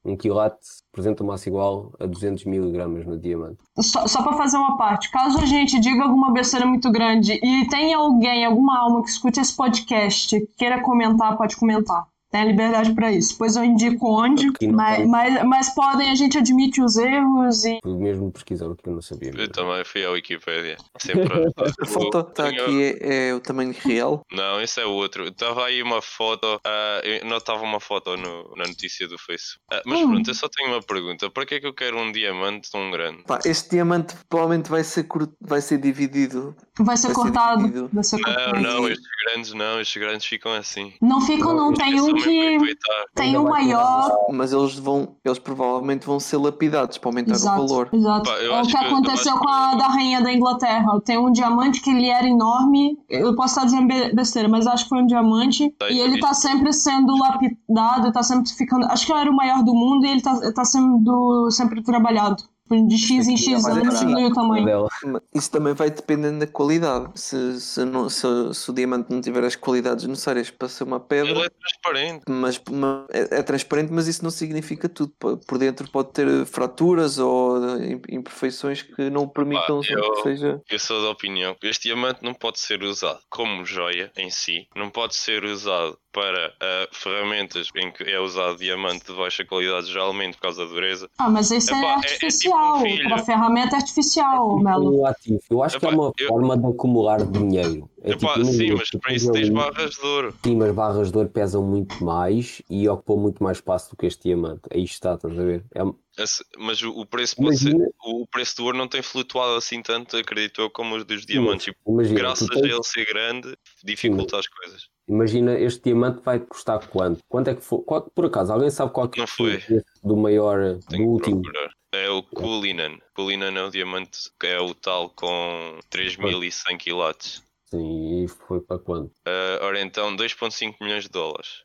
[SPEAKER 4] Um quilate representa uma massa igual a 200 miligramas no diamante.
[SPEAKER 1] Só, só pra fazer uma parte, caso a gente diga alguma besteira muito grande e tenha alguém, alguma alma que escute esse podcast, queira comentar, pode comentar. Tem a liberdade pra isso. Depois eu indico onde,
[SPEAKER 4] não
[SPEAKER 1] mas,
[SPEAKER 4] tem.
[SPEAKER 1] mas, mas podem, a gente admite os erros e.
[SPEAKER 4] Fui mesmo pesquisar o que eu não sabia.
[SPEAKER 2] Eu também fui à Wikipédia. Sempre.
[SPEAKER 3] A foto que está aqui é, é o tamanho real.
[SPEAKER 2] Não, esse é outro. Estava aí uma foto. ah, eu não estava uma foto no- na notícia do Facebook. Ah, mas
[SPEAKER 1] Hum.
[SPEAKER 2] pronto, eu só tenho uma pergunta. Para que é que eu quero um diamante tão grande?
[SPEAKER 3] Pá, este diamante provavelmente vai ser, cur- vai ser dividido.
[SPEAKER 1] Vai ser
[SPEAKER 3] Vai ser
[SPEAKER 1] cortado.
[SPEAKER 3] dividido.
[SPEAKER 1] Vai ser
[SPEAKER 2] Não,
[SPEAKER 1] cortado.
[SPEAKER 2] não, estes grandes não, estes grandes ficam assim.
[SPEAKER 1] Não ficam, não.
[SPEAKER 2] Estes
[SPEAKER 1] Tem um
[SPEAKER 2] para
[SPEAKER 1] que. Tem
[SPEAKER 4] ter
[SPEAKER 1] maior.
[SPEAKER 3] Mas eles vão. Eles provavelmente vão ser lapidados para aumentar o
[SPEAKER 1] Exato,
[SPEAKER 3] valor.
[SPEAKER 1] exato.
[SPEAKER 2] Pá,
[SPEAKER 1] É o que
[SPEAKER 2] que- eu
[SPEAKER 1] aconteceu com a
[SPEAKER 2] que-
[SPEAKER 1] da rainha da Inglaterra. Tem um diamante que ele era enorme. Eu posso estar dizendo be- besteira, mas acho que foi um diamante.
[SPEAKER 2] Tá,
[SPEAKER 1] e ele
[SPEAKER 2] é
[SPEAKER 1] tá
[SPEAKER 2] isso.
[SPEAKER 1] sempre sendo lapidado, tá sempre ficando. Acho que era o maior do mundo e ele tá, tá sendo sempre trabalhado. De X em X
[SPEAKER 3] Mas é
[SPEAKER 1] anos
[SPEAKER 3] assim,
[SPEAKER 1] diminui o tamanho.
[SPEAKER 3] Isso também vai dependendo da qualidade. Se, se, não- se- se o diamante não tiver as qualidades necessárias para ser uma pedra,
[SPEAKER 2] Ele é transparente.
[SPEAKER 3] mas uma- é, é transparente, mas isso não significa tudo. Por dentro pode ter fraturas ou eh, im- imperfeições que não permitam
[SPEAKER 2] Pá, eu-
[SPEAKER 3] que seja.
[SPEAKER 2] Eu sou da opinião que este diamante não pode ser usado como joia em si, não pode ser usado para ah, ferramentas em que é usado diamante de baixa qualidade, geralmente por causa da dureza.
[SPEAKER 1] Ah, mas isso
[SPEAKER 2] Epá,
[SPEAKER 1] é
[SPEAKER 2] é- é
[SPEAKER 1] artificial.
[SPEAKER 2] tipo um
[SPEAKER 1] ferramenta é artificial, Melo.
[SPEAKER 4] Um ativo. Eu acho que é
[SPEAKER 2] Epá,
[SPEAKER 4] uma
[SPEAKER 2] eu-
[SPEAKER 4] forma de acumular dinheiro. É
[SPEAKER 2] Epá,
[SPEAKER 4] tipo,
[SPEAKER 2] sim,
[SPEAKER 4] imagina,
[SPEAKER 2] mas para
[SPEAKER 4] tens
[SPEAKER 2] isso tens barras de ouro.
[SPEAKER 4] Sim, mas barras de ouro pesam muito mais e ocupam muito mais espaço do que este diamante. Aí está, estás a ver? É,
[SPEAKER 2] Mas o, preço pode ser.
[SPEAKER 4] imagina,
[SPEAKER 2] O preço do ouro não tem flutuado assim tanto, acredito eu, como os dos diamantes. E
[SPEAKER 4] imagina,
[SPEAKER 2] graças
[SPEAKER 4] tu
[SPEAKER 2] a
[SPEAKER 4] tens-
[SPEAKER 2] ele ser grande, dificulta as coisas.
[SPEAKER 4] imagina este diamante vai custar quanto? Quanto é que foi? Qual- por acaso, alguém sabe qual que
[SPEAKER 2] Não
[SPEAKER 4] foi o
[SPEAKER 2] foi.
[SPEAKER 4] preço do maior, do
[SPEAKER 2] Tenho que
[SPEAKER 4] último?
[SPEAKER 2] procurar. É o Cullinan. Cullinan é o diamante que é o tal com 3100 quilates.
[SPEAKER 4] Sim, e foi para quanto?
[SPEAKER 2] Ah, ora então, 2,5 milhões de dólares.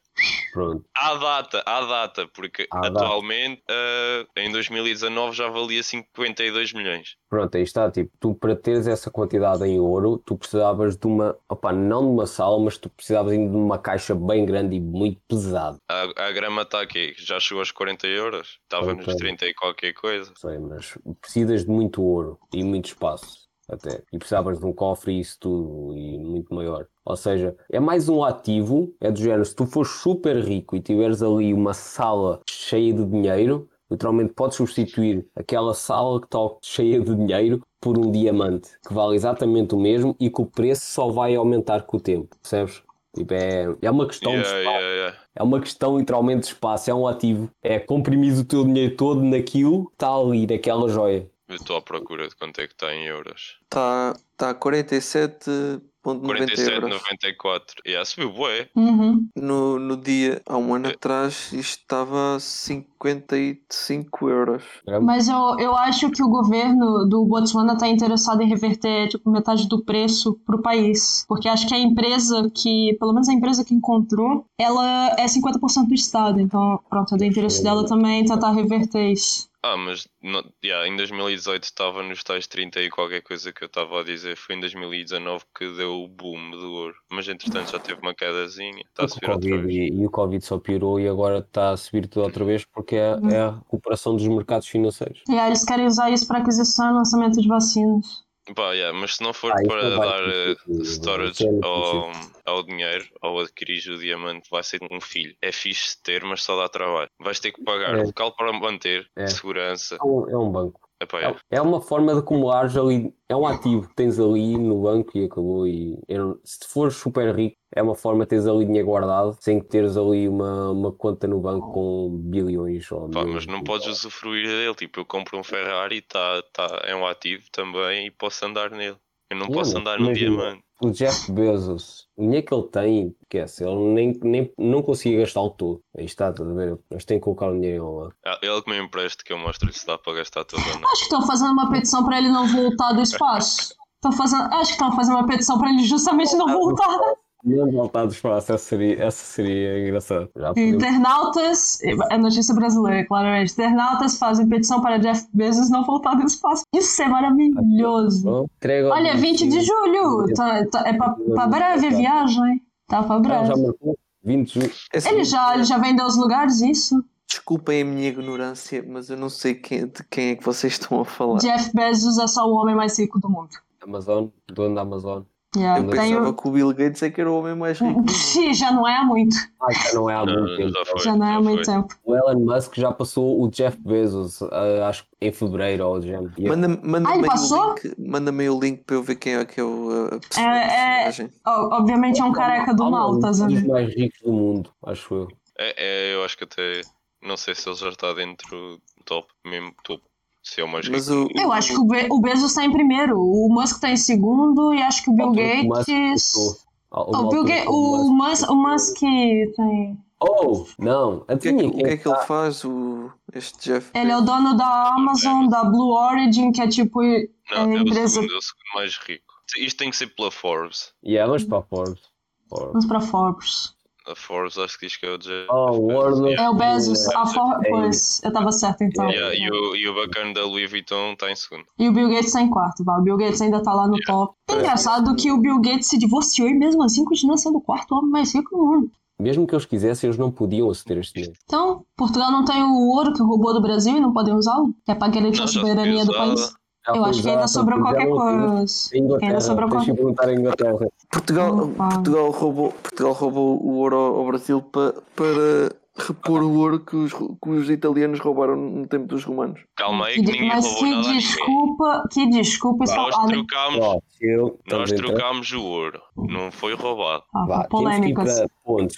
[SPEAKER 4] Pronto.
[SPEAKER 2] À data, à data, porque
[SPEAKER 4] À data.
[SPEAKER 2] atualmente ah, em 2019 já valia 52 milhões.
[SPEAKER 4] Pronto, aí está, tipo, tu para teres essa quantidade em ouro, tu precisavas de uma, opá, não de uma sala, mas tu precisavas ainda de uma caixa bem grande e muito pesada.
[SPEAKER 2] A, a grama está aqui, já chegou aos 40 euros, estava nos
[SPEAKER 4] Ok.
[SPEAKER 2] 30 e qualquer coisa.
[SPEAKER 4] Sei, mas precisas de muito ouro e muito espaço até. E precisavas de um cofre e isso tudo e muito maior. Ou seja, é mais um ativo, é do género, se tu fores super rico e tiveres ali uma sala cheia de dinheiro, literalmente podes substituir aquela sala que está cheia de dinheiro por um diamante que vale exatamente o mesmo e que o preço só vai aumentar com o tempo, percebes? Tipo, é, é uma questão de
[SPEAKER 2] Yeah,
[SPEAKER 4] espaço.
[SPEAKER 2] yeah, yeah.
[SPEAKER 4] É uma questão literalmente de espaço, é um ativo. É comprimir o teu dinheiro todo naquilo que está ali, naquela joia.
[SPEAKER 2] Eu estou à procura de quanto é que está em euros.
[SPEAKER 3] Está tá a 47,90 euros.
[SPEAKER 2] 47,94. Yeah, subiu bué.
[SPEAKER 1] Uhum.
[SPEAKER 3] No, no dia, há um ano
[SPEAKER 2] É.
[SPEAKER 3] atrás, isto estava a 55 euros.
[SPEAKER 1] Mas eu, eu acho que o governo do Botsuana está interessado em reverter tipo, metade do preço para o país. Porque acho que a empresa que, pelo menos a empresa que encontrou, ela é 50% do Estado. Então, pronto, é do interesse dela também tentar reverter isso.
[SPEAKER 2] Ah, mas não, yeah, em 2018 estava nos tais 30 e qualquer coisa que eu estava a dizer. Foi em 2019 que deu o boom do ouro. Mas entretanto já teve uma quedazinha. Está a subir
[SPEAKER 4] o
[SPEAKER 2] outra
[SPEAKER 4] Covid,
[SPEAKER 2] vez.
[SPEAKER 4] e, e o Covid só piorou e agora está a subir tudo outra vez porque é, é a recuperação dos mercados financeiros.
[SPEAKER 1] E aí eles querem usar isso para aquisição e lançamento de vacinas.
[SPEAKER 2] Pá, yeah, mas se não for
[SPEAKER 4] Ah,
[SPEAKER 2] para
[SPEAKER 4] vai
[SPEAKER 2] dar eh,
[SPEAKER 4] acontecer,
[SPEAKER 2] storage
[SPEAKER 4] é
[SPEAKER 2] ao, ao dinheiro, ao adquirir o diamante, vai ser um filho. É fixe ter, mas só dá trabalho. Vais ter que pagar
[SPEAKER 4] É.
[SPEAKER 2] local para manter,
[SPEAKER 4] É.
[SPEAKER 2] segurança.
[SPEAKER 4] É um, é um banco.
[SPEAKER 2] Epá, é.
[SPEAKER 4] É, é uma forma de acumulares ali, é um ativo que tens ali no banco e acabou. E não- se fores super rico, é uma forma de teres ali dinheiro guardado sem que teres ali uma, uma conta no banco com bilhões ou
[SPEAKER 2] Pá, mas não
[SPEAKER 4] de
[SPEAKER 2] podes usufruir dele. Tipo, eu compro um Ferrari, tá, tá, é um ativo também e posso andar nele. Eu não
[SPEAKER 4] Yeah,
[SPEAKER 2] posso andar num
[SPEAKER 4] imagina.
[SPEAKER 2] diamante.
[SPEAKER 4] O Jeff Bezos, o dinheiro que ele tem, esquece, ele nem, nem, não conseguia gastá-lo todo. Aí está, estás a ver? Mas tem que colocar o dinheiro lá.
[SPEAKER 2] Ah, ele que me empreste que eu mostro-lhe se dá para gastar não.
[SPEAKER 1] Acho que estão fazendo uma petição para ele não voltar do espaço. Estão fazendo, acho que estão fazendo uma petição para ele justamente não voltar.
[SPEAKER 4] Não voltar do espaço, essa seria, essa seria engraçada. Podemos-
[SPEAKER 1] Internautas, é notícia brasileira, claramente. Internautas fazem petição para Jeff Bezos não voltar do espaço. Isso é maravilhoso. Olha, 20 de julho. Tá, tá- é para breve a viagem. Tá para breve.
[SPEAKER 4] já marcou 20 de julho.
[SPEAKER 1] Ele já, ele já vendeu os lugares, isso?
[SPEAKER 3] Desculpem a minha ignorância, mas eu não sei quem- de quem é que vocês estão a falar.
[SPEAKER 1] Jeff Bezos é só o homem mais rico do mundo.
[SPEAKER 4] Amazon, dono da Amazon.
[SPEAKER 1] Yeah,
[SPEAKER 3] Eu pensava
[SPEAKER 1] tenho...
[SPEAKER 3] que o Bill Gates é que era o homem mais rico.
[SPEAKER 1] Sim, já não é há muito.
[SPEAKER 4] Ah, já não é há
[SPEAKER 2] Não,
[SPEAKER 4] muito tempo.
[SPEAKER 2] já foi.
[SPEAKER 1] Já não é há muito
[SPEAKER 2] foi.
[SPEAKER 1] tempo.
[SPEAKER 4] O Elon Musk já passou o Jeff Bezos, ah, acho que em fevereiro ou já.
[SPEAKER 3] Manda- Manda-me
[SPEAKER 1] Ah, passou?
[SPEAKER 3] o link- manda-me aí o link para eu ver quem é que é o, pessoa,
[SPEAKER 1] É- é-
[SPEAKER 3] personagem.
[SPEAKER 1] Obviamente é um careca do mal, estás a
[SPEAKER 4] Um dos
[SPEAKER 1] ver?
[SPEAKER 4] mais ricos do mundo, acho eu.
[SPEAKER 2] É, é, eu acho que até. Não sei se ele já está dentro do top, mesmo topo. Se é o mais
[SPEAKER 3] Mas o,
[SPEAKER 1] Eu acho que o, Be o Bezos está em primeiro, o Musk está em segundo e acho que o Bill
[SPEAKER 4] O Musk
[SPEAKER 1] Gates.
[SPEAKER 4] Ah,
[SPEAKER 1] o, Bill
[SPEAKER 4] altura
[SPEAKER 1] Ga-
[SPEAKER 4] que
[SPEAKER 1] o, Musk, o Musk tem.
[SPEAKER 4] Oh, não,
[SPEAKER 3] o que é que,
[SPEAKER 4] adivinha
[SPEAKER 3] o que, é que ele faz, o, este Jeff?
[SPEAKER 1] Ele é o dono da Amazon, da Blue Origin, que é tipo
[SPEAKER 2] Não,
[SPEAKER 1] a
[SPEAKER 2] é o
[SPEAKER 1] empresa.
[SPEAKER 2] segundo, é o segundo mais rico. Isto tem que ser pela Forbes.
[SPEAKER 4] Yeah, vamos para a Forbes. Forbes.
[SPEAKER 1] Vamos para Forbes.
[SPEAKER 2] A Forbes acho que diz que é o Jeff.
[SPEAKER 4] Oh.
[SPEAKER 1] É o Bezos.
[SPEAKER 4] Yeah.
[SPEAKER 1] A For...
[SPEAKER 4] É
[SPEAKER 1] Pois, eu estava certo então.
[SPEAKER 2] Yeah, e, o, e o bacana da Louis Vuitton está em segundo.
[SPEAKER 1] E o Bill Gates está em quarto, vá. O Bill Gates ainda tá lá no top. É engraçado que o Bill Gates se divorciou e mesmo assim continua sendo o quarto homem mais rico do mundo.
[SPEAKER 4] Mesmo que eles quisessem, eles não podiam aceder a este dinheiro.
[SPEAKER 1] Então, Portugal não tem o ouro que roubou do Brasil e não podem usá-lo? Que é para garantir a soberania do país? Eu acho que ainda
[SPEAKER 4] usado,
[SPEAKER 1] sobrou
[SPEAKER 4] já
[SPEAKER 1] qualquer coisa.
[SPEAKER 4] Inglaterra,
[SPEAKER 1] Ainda sobrou qualquer
[SPEAKER 4] Inglaterra.
[SPEAKER 3] Portugal. Portugal, roubou, Portugal roubou o ouro ao Brasil pa, para repor o ouro que os, que os italianos roubaram no tempo dos romanos.
[SPEAKER 2] Calma aí
[SPEAKER 1] Que
[SPEAKER 2] ninguém
[SPEAKER 1] Mas
[SPEAKER 2] roubou
[SPEAKER 1] que
[SPEAKER 2] nada
[SPEAKER 1] desculpa, que desculpa isso
[SPEAKER 2] Nós trocámos,
[SPEAKER 4] eu,
[SPEAKER 2] nós trocámos o ouro. Não foi roubado.
[SPEAKER 1] ah,
[SPEAKER 4] Vá, pontos.
[SPEAKER 1] Polêmicas.
[SPEAKER 4] Ok,
[SPEAKER 3] Foi uma,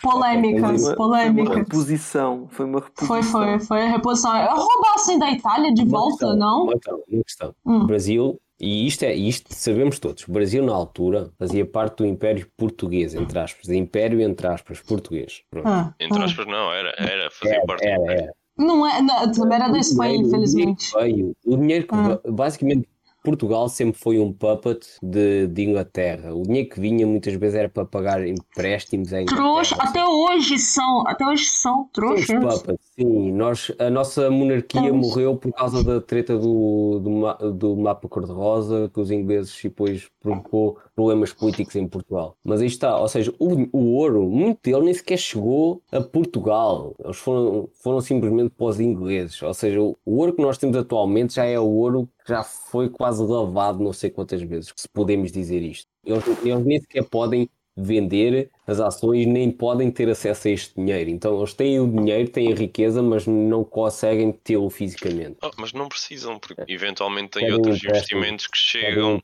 [SPEAKER 3] foi
[SPEAKER 1] polêmicas.
[SPEAKER 3] uma reposição. Foi uma reposição.
[SPEAKER 1] Foi, foi, foi a reposição. Roubassem da Itália de
[SPEAKER 4] Uma
[SPEAKER 1] volta,
[SPEAKER 4] questão,
[SPEAKER 1] não?
[SPEAKER 4] Uma questão, uma questão.
[SPEAKER 1] Hum.
[SPEAKER 4] O Brasil, e isto é isto sabemos todos, o Brasil na altura fazia parte do Império Português, entre aspas, Império entre aspas, português.
[SPEAKER 1] Ah,
[SPEAKER 2] Entre
[SPEAKER 1] ah.
[SPEAKER 2] aspas, não, era, era, fazia
[SPEAKER 4] Era,
[SPEAKER 2] parte do
[SPEAKER 4] era,
[SPEAKER 2] Império.
[SPEAKER 4] era.
[SPEAKER 1] Não é, não, também era da Espanha, infelizmente.
[SPEAKER 4] O dinheiro, que veio, o dinheiro que
[SPEAKER 1] Ah.
[SPEAKER 4] basicamente Portugal sempre foi um puppet de, de Inglaterra. O dinheiro que vinha muitas vezes era para pagar empréstimos Inglaterra.
[SPEAKER 1] Trouxa, até hoje são, até hoje são trouxas.
[SPEAKER 4] puppets, sim. Nós, a nossa monarquia morreu por causa da treta do, do, do mapa cor-de-rosa que os ingleses e depois provocou problemas políticos em Portugal. Mas aí está, ou seja, o, o ouro, muito dele nem sequer chegou a Portugal. Eles foram, foram simplesmente para os ingleses. Ou seja, o, o ouro que nós temos atualmente já é o ouro já foi quase lavado não sei quantas vezes, se podemos dizer isto. Eles, eles nem sequer podem vender as ações, nem podem ter acesso a este dinheiro. Então eles têm o dinheiro, têm a riqueza, mas não conseguem tê-lo fisicamente.
[SPEAKER 2] Ah, mas não precisam, porque eventualmente têm
[SPEAKER 4] Querem
[SPEAKER 2] outros investimentos que chegam.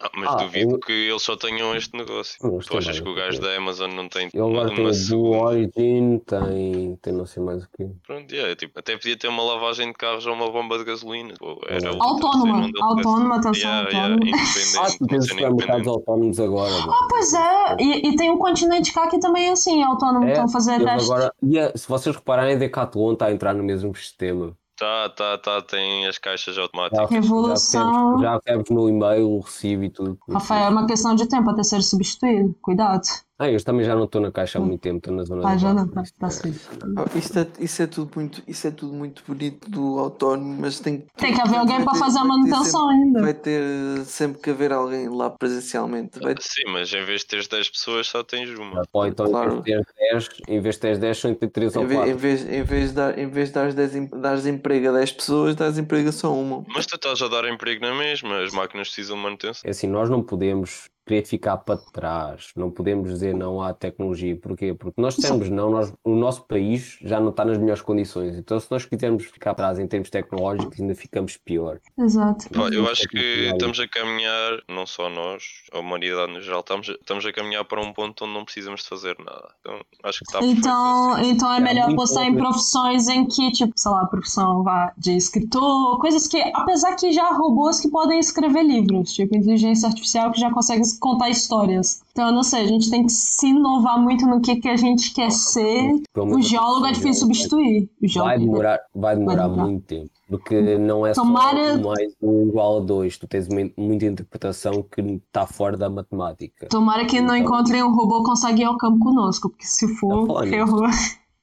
[SPEAKER 2] Ah, mas
[SPEAKER 4] Ah,
[SPEAKER 2] duvido
[SPEAKER 4] eu-
[SPEAKER 2] que eles só tenham este negócio.
[SPEAKER 4] Não,
[SPEAKER 2] Tu achas que o gajo da Amazon não tem
[SPEAKER 4] Ele agora
[SPEAKER 2] uma,
[SPEAKER 4] tem
[SPEAKER 2] uma segunda?
[SPEAKER 4] Origin, tem, tem não sei mais o quê.
[SPEAKER 2] Pronto, yeah, tipo, até podia ter uma lavagem de carros ou uma bomba de gasolina. Pô, era outra
[SPEAKER 1] Autónoma, autónoma, atenção,
[SPEAKER 2] Yeah, yeah,
[SPEAKER 1] autónoma.
[SPEAKER 2] independente,
[SPEAKER 4] Ah, tu tens supermercados autónomos agora.
[SPEAKER 1] Ah, pois é, e, e tem um continente cá que também é assim, autónomo,
[SPEAKER 4] É,
[SPEAKER 1] estão a fazer testes.
[SPEAKER 4] agora, e a- se vocês repararem, a Decathlon está a entrar no mesmo sistema.
[SPEAKER 2] Tá, tá, tá, tem as caixas automáticas.
[SPEAKER 1] Revolução.
[SPEAKER 4] Já recebes no e-mail o recibo e tudo.
[SPEAKER 1] Rafael, é uma questão de tempo até ser substituído. Cuidado.
[SPEAKER 4] Ah, eu também já não estou na caixa há muito tempo, estou na zona
[SPEAKER 1] Ah, já não,
[SPEAKER 4] por
[SPEAKER 1] tá,
[SPEAKER 4] isso,
[SPEAKER 1] tá
[SPEAKER 4] é.
[SPEAKER 3] Ah, Isso é, isso, é tudo muito, isso é tudo muito bonito do autónomo, mas tem,
[SPEAKER 1] Tem que haver alguém para
[SPEAKER 3] ter-
[SPEAKER 1] fazer a
[SPEAKER 3] ter
[SPEAKER 1] manutenção
[SPEAKER 3] sempre-
[SPEAKER 1] ainda.
[SPEAKER 3] Vai ter sempre que haver alguém lá presencialmente. Vai
[SPEAKER 2] Sim, mas em vez de teres 10 pessoas, só tens uma.
[SPEAKER 4] Ou então,
[SPEAKER 3] Claro.
[SPEAKER 4] em vez de teres 10, em vez de teres 10, são entre 3 ou
[SPEAKER 3] Em vez,
[SPEAKER 4] 4.
[SPEAKER 3] em, vez, em, vez de dar, em vez de dares, 10 em- dares emprego a 10 pessoas, dares emprego a só uma.
[SPEAKER 2] Mas tu estás a dar emprego na mesma, as máquinas precisam de manutenção.
[SPEAKER 4] É assim, nós não podemos querer ficar para trás, não podemos dizer não à tecnologia. Porquê? Porque nós dissemos não, nós, o nosso país já não está nas melhores condições. Então, se nós quisermos ficar atrás em termos tecnológicos, ainda ficamos pior.
[SPEAKER 1] Exato.
[SPEAKER 2] Eu acho que estamos a caminhar, não só nós, a humanidade no geral, estamos, estamos a caminhar para um ponto onde não precisamos de fazer nada. Então, acho que está
[SPEAKER 1] Então,
[SPEAKER 2] assim.
[SPEAKER 1] então é
[SPEAKER 4] É
[SPEAKER 1] melhor
[SPEAKER 4] muito
[SPEAKER 1] postar em profissões em que, tipo, sei lá, profissão vá, de escritor, coisas que, apesar que já há robôs que podem escrever livros, tipo inteligência artificial que já consegue contar histórias. Então, eu não sei, a gente tem que se inovar muito no que, que a gente quer ser. O geólogo é difícil
[SPEAKER 4] vai-
[SPEAKER 1] substituir.
[SPEAKER 4] Vai demorar, vai demorar
[SPEAKER 1] demorar.
[SPEAKER 4] muito tempo. Porque não é
[SPEAKER 1] Tomara-
[SPEAKER 4] só mais um igual a dois. Tu tens uma- muita interpretação que está fora da matemática.
[SPEAKER 1] Tomara que não
[SPEAKER 4] Então-
[SPEAKER 1] encontrem um robô que consegue ir ao campo conosco, porque se
[SPEAKER 4] Tá
[SPEAKER 1] for,
[SPEAKER 4] falando
[SPEAKER 1] ferrou.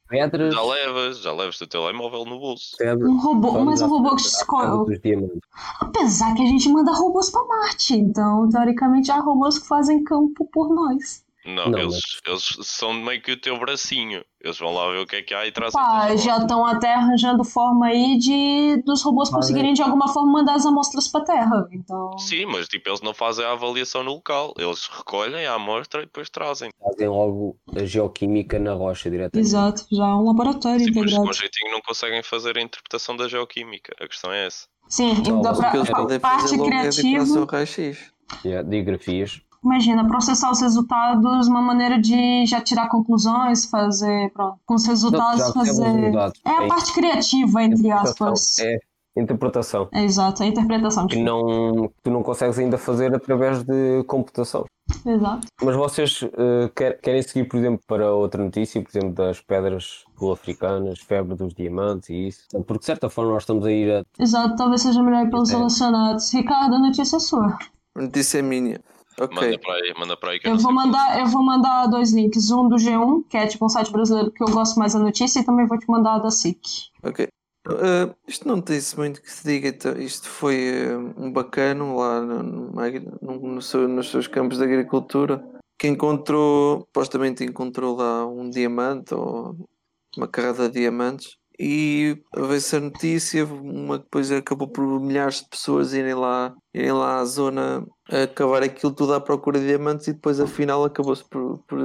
[SPEAKER 4] Pedras,
[SPEAKER 2] Já levas, já levas o telemóvel no bolso.
[SPEAKER 4] pedras,
[SPEAKER 1] Um robô,
[SPEAKER 4] vamos
[SPEAKER 1] mas um robô que escolhe. Apesar que a gente manda robôs pra Marte, então teoricamente há robôs que fazem campo por nós.
[SPEAKER 2] Não,
[SPEAKER 4] Não,
[SPEAKER 2] eles, eles são meio que o teu bracinho. Eles vão lá ver o que é que há e trazem
[SPEAKER 1] Pá, já estão até arranjando forma aí de dos robôs conseguirem de alguma forma mandar as amostras pra Terra. Então.
[SPEAKER 2] Sim, mas tipo, eles não fazem a avaliação no local. Eles recolhem a amostra e depois trazem.
[SPEAKER 4] Fazem logo a geoquímica na rocha diretamente.
[SPEAKER 1] Exato, já há um laboratório
[SPEAKER 2] Sim, mas
[SPEAKER 1] integrado.
[SPEAKER 2] com jeitinho não conseguem fazer a interpretação da geoquímica. A questão é essa.
[SPEAKER 1] Sim,
[SPEAKER 4] Então,
[SPEAKER 1] ainda
[SPEAKER 4] mas
[SPEAKER 1] pra,
[SPEAKER 3] O que eles
[SPEAKER 1] pra
[SPEAKER 3] podem
[SPEAKER 1] parte
[SPEAKER 3] é
[SPEAKER 1] criativa.
[SPEAKER 3] tipo o raio-x.
[SPEAKER 1] Imagina, processar os resultados, uma maneira de já tirar conclusões, fazer, pronto, com os resultados
[SPEAKER 4] já
[SPEAKER 1] fazer. É a
[SPEAKER 4] É
[SPEAKER 1] parte criativa, entre aspas.
[SPEAKER 4] É interpretação.
[SPEAKER 1] É exato, é a interpretação.
[SPEAKER 4] Que não, tu não consegues ainda fazer através de computação.
[SPEAKER 1] Exato.
[SPEAKER 4] Mas vocês eh, quer- querem seguir, por exemplo, para outra notícia, por exemplo, das pedras sul-africanas, febre dos diamantes e isso? Porque de certa forma nós estamos a ir a.
[SPEAKER 1] Exato, talvez seja melhor pelos
[SPEAKER 4] É.
[SPEAKER 1] relacionados. Ricardo, a notícia é sua.
[SPEAKER 3] A notícia é minha. Ok.
[SPEAKER 2] Manda para aí, manda para aí que
[SPEAKER 1] Eu
[SPEAKER 2] não
[SPEAKER 1] vou mandar, eu vou mandar dois links, um do G1, que é tipo um site brasileiro que eu gosto mais da notícia, e também vou te mandar a da SIC.
[SPEAKER 3] Ok. Uh, isto não tem-se muito que se diga, então, isto foi uh, um bacano lá no, no- no seu- nos seus campos de agricultura que encontrou, supostamente encontrou lá um diamante ou uma carrada de diamantes e veio-se a notícia, uma que depois acabou por milhares de pessoas irem lá, irem lá à zona a cavar aquilo tudo à procura de diamantes e depois afinal acabou-se por, por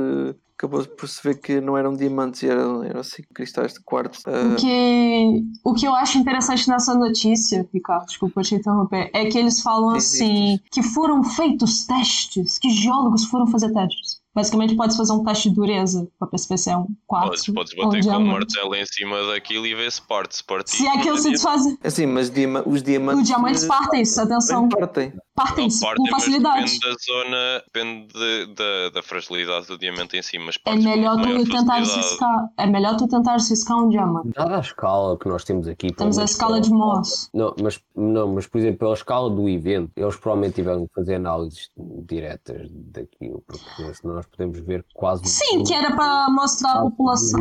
[SPEAKER 3] acabou por se ver que não eram diamantes, eram, eram assim, cristais de quartzo.
[SPEAKER 1] O
[SPEAKER 3] Uh,
[SPEAKER 1] que, o que eu acho interessante nessa notícia, Ricardo, desculpa te interromper, é que eles falam
[SPEAKER 3] Existe.
[SPEAKER 1] assim, que foram feitos testes, que geólogos foram fazer testes. Basicamente, pode fazer um teste de dureza para perceber se é um
[SPEAKER 2] Podes,
[SPEAKER 1] quartzo
[SPEAKER 2] podes
[SPEAKER 1] ou um
[SPEAKER 2] bater com um martelo em cima daquilo e ver se parte. Se partir,
[SPEAKER 1] Se aquilo se desfaz,
[SPEAKER 3] Assim, mas diama- os diamantes.
[SPEAKER 1] os diamantes partem-se, atenção,
[SPEAKER 3] Partem.
[SPEAKER 1] Partem-se
[SPEAKER 2] parte,
[SPEAKER 1] com facilidade.
[SPEAKER 2] depende da zona, depende de- da, da fragilidade do diamante em si, mas
[SPEAKER 1] É melhor tu tentar riscar, é melhor tu tentar riscar um diamante.
[SPEAKER 4] Dada a escala que nós temos aqui.
[SPEAKER 1] Temos a escala de Mohs.
[SPEAKER 4] Não mas, não, mas por exemplo, pela escala do evento, eles provavelmente tiveram que fazer análises diretas daquilo, porque senão nós podemos ver quase.
[SPEAKER 1] Sim, que era para mostrar a população.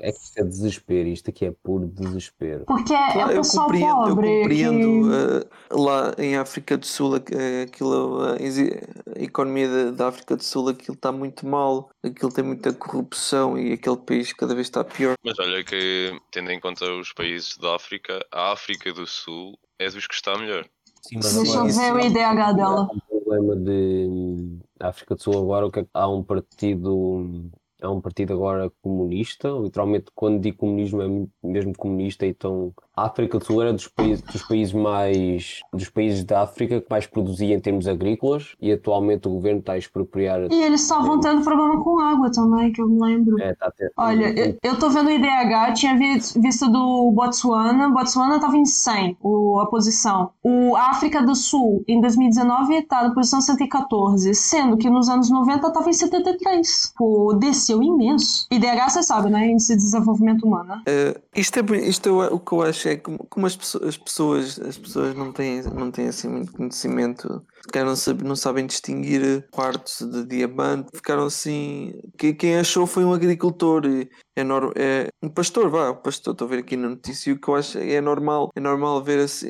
[SPEAKER 4] É que isto é desespero, isto aqui é puro desespero.
[SPEAKER 1] Porque é
[SPEAKER 3] Claro,
[SPEAKER 1] o
[SPEAKER 3] eu
[SPEAKER 1] pessoal
[SPEAKER 3] compreendo,
[SPEAKER 1] pobre.
[SPEAKER 3] eu compreendo
[SPEAKER 1] que...
[SPEAKER 3] eh, lá em África do Sul, aquilo, a, exi- a economia da, da África do Sul, aquilo está muito mal, aquilo tem muita corrupção e aquele país cada vez está pior.
[SPEAKER 2] Mas olha que, tendo em conta os países da África, a África do Sul é dos que está melhor.
[SPEAKER 4] Sim, mas
[SPEAKER 1] Deixa eu ver o IDH dela.
[SPEAKER 4] o problema de África do Sul agora o que é que há um partido há um partido agora comunista literalmente quando digo comunismo é mesmo comunista então a África do Sul era dos países, dos países mais dos países da África que mais produzia em termos agrícolas e atualmente o governo está a expropriar
[SPEAKER 1] E eles estavam tendo problema com água também, que eu me lembro.
[SPEAKER 4] é, está a ter-
[SPEAKER 1] Olha, eu, tô vendo o IDH, tinha vi- visto do Botswana, Botswana tava em 100, o, a posição. O África do Sul, em 2019, tá na posição 114, sendo que nos anos 90 tava em 73. Pô, desceu imenso. IDH, você sabe, né? Índice de Desenvolvimento Humano.
[SPEAKER 3] Eh, isto é, isto é o que eu acho é como, como as, pessoas, as pessoas as pessoas não têm não têm assim muito conhecimento calhar não, sabe- não sabem distinguir quartos de diamante ficaram assim que, quem achou foi um agricultor é, nor- é um pastor vá um pastor estou a ver aqui na notícia e o que eu acho é normal é normal ver assim,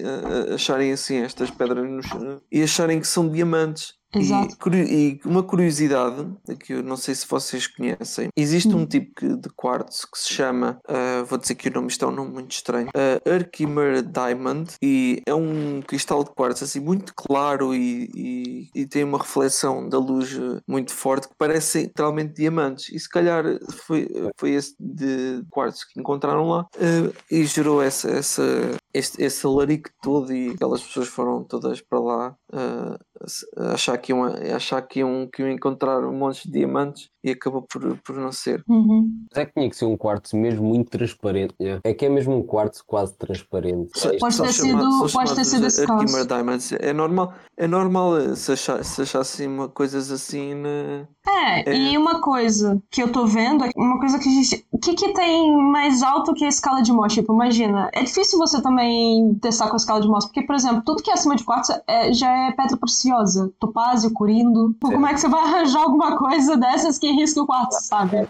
[SPEAKER 3] acharem assim estas pedras no chão e acharem que são diamantes
[SPEAKER 1] Exato.
[SPEAKER 3] e, e uma curiosidade que eu não sei se vocês conhecem, existe um tipo que- de quartzo que se chama ah, vou dizer que o nome está um nome muito estranho. Uh, Archimer Diamond e é um cristal de quartzo assim muito claro e, e, e, tem uma reflexão da luz muito forte que parece literalmente diamantes. E se calhar foi, foi esse de quartzo que encontraram lá uh, e gerou essa, essa, este, esse larico todo e aquelas pessoas foram todas para lá uh, achar, que iam, achar que, iam, que iam encontrar um monte de diamantes e acabou por, por não ser.
[SPEAKER 1] Uhum.
[SPEAKER 4] Mas é que tinha que ser um quartzo mesmo muito transparente. É que é mesmo um quartzo quase transparente.
[SPEAKER 1] Pode ter sido, pode ter sido esse caso.
[SPEAKER 3] Diamonds. É normal, é normal se, achar, se achassem coisas assim. Na...
[SPEAKER 1] É, é, e uma coisa que eu tô vendo, uma coisa que a gente. O que, que tem mais alto que a escala de Mohs? Tipo, imagina, é difícil você também testar com a escala de Mohs, porque, por exemplo, tudo que é acima de quartzo é, já é pedra preciosa. Topázio, corindo. Como é que você vai arranjar alguma coisa dessas que risca o quartzo, sabe?
[SPEAKER 2] Ah,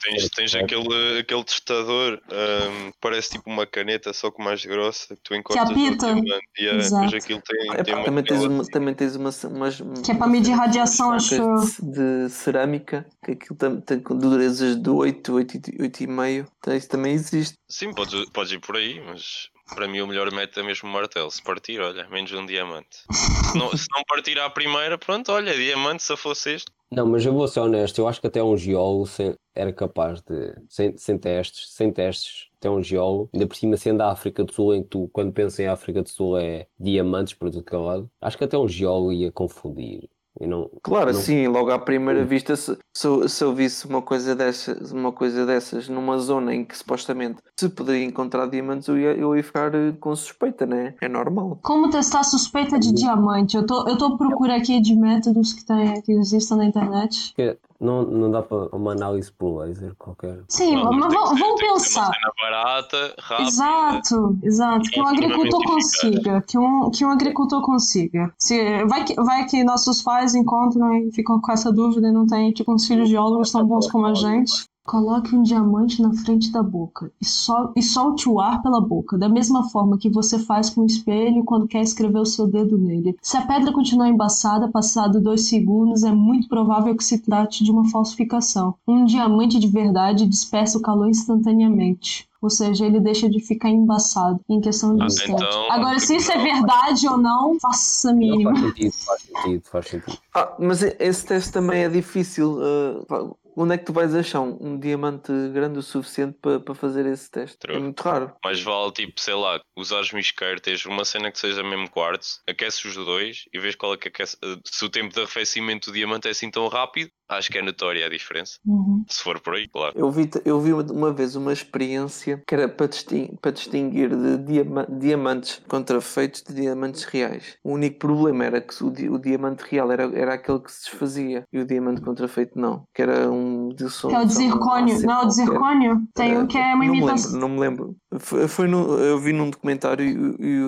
[SPEAKER 2] tens, tens aquele, aquele testador, um, parece tipo uma caneta, só que mais grossa, que tu encontras
[SPEAKER 1] que apita.
[SPEAKER 2] no diamante. Yeah, depois aquilo tem,
[SPEAKER 3] é,
[SPEAKER 2] tem
[SPEAKER 3] pá, também, tens uma, também tens uma, umas,
[SPEAKER 1] Que é para medir radiação, acho
[SPEAKER 3] de, de cerâmica, que aquilo tem, tem durezas de 8, 8, 8,5. Então isso também existe.
[SPEAKER 2] Sim, podes, podes ir por aí, mas para mim o melhor método é mesmo o martelo. Se partir, olha, menos um diamante. Se não, se não partir à primeira, pronto, olha, diamante se fosse este.
[SPEAKER 4] Não, mas eu vou ser honesto, eu acho que até um geólogo era capaz de, sem, sem testes, sem testes, até um geólogo, ainda por cima sendo da África do Sul, em que tu, quando pensas em África do Sul, é diamantes por todo lado, acho que até um geólogo ia confundir. Não,
[SPEAKER 3] claro,
[SPEAKER 4] não...
[SPEAKER 3] sim, logo à primeira vista, se, se, se eu visse uma coisa, dessas, uma coisa dessas numa zona em que supostamente se poderia encontrar diamantes, eu ia, eu ia ficar eh, com suspeita, né? É normal.
[SPEAKER 1] Como testar suspeita de diamante? Eu tô, eu tô procurando aqui de métodos que, tem, que existem na internet.
[SPEAKER 4] Não, não dá para uma análise por laser qualquer.
[SPEAKER 1] Sim, não, mas vamos, vamos pensar.
[SPEAKER 2] barata, rápida.
[SPEAKER 1] Exato, exato. Que um agricultor consiga. Que um, que um agricultor consiga. Se, vai, que, vai que nossos pais encontram e ficam com essa dúvida e não tem, tipo, uns filhos geólogos tão bons como a gente. Coloque um diamante na frente da boca e, sol e solte o ar pela boca, da mesma forma que você faz com o espelho quando quer escrever o seu dedo nele. Se a pedra continuar embaçada, passado dois segundos, é muito provável que se trate de uma falsificação. Um diamante de verdade dispersa o calor instantaneamente. Ou seja, ele deixa de ficar embaçado em questão de ah, então, Agora, se isso é verdade ou não, faça a mínima.
[SPEAKER 4] Faz sentido, faz sentido, faz sentido.
[SPEAKER 3] Ah, mas esse teste também é difícil. Uh, onde é que tu vais achar um, um diamante grande o suficiente para pa fazer esse teste? True. É muito raro.
[SPEAKER 2] Mas vale, tipo, sei lá, usares um isqueiro, tens uma cena que seja mesmo quartzo, aqueces os dois e vês qual é que aquece. Se o tempo de arrefecimento do diamante é assim tão rápido, acho que é notória a diferença.
[SPEAKER 1] Uhum.
[SPEAKER 2] Se for por aí, claro.
[SPEAKER 3] Eu vi, eu vi uma vez uma experiência que era para distinguir, para distinguir de diama, diamantes contrafeitos de diamantes reais. O único problema era que o, o diamante real era, era aquele que se desfazia e o diamante contrafeito não, que era um
[SPEAKER 1] de som. Que é o de zircônio, não, o de zircônio tem um que é uma imitação.
[SPEAKER 3] Não me lembro, não me lembro. Foi, foi no, eu vi num documentário e, e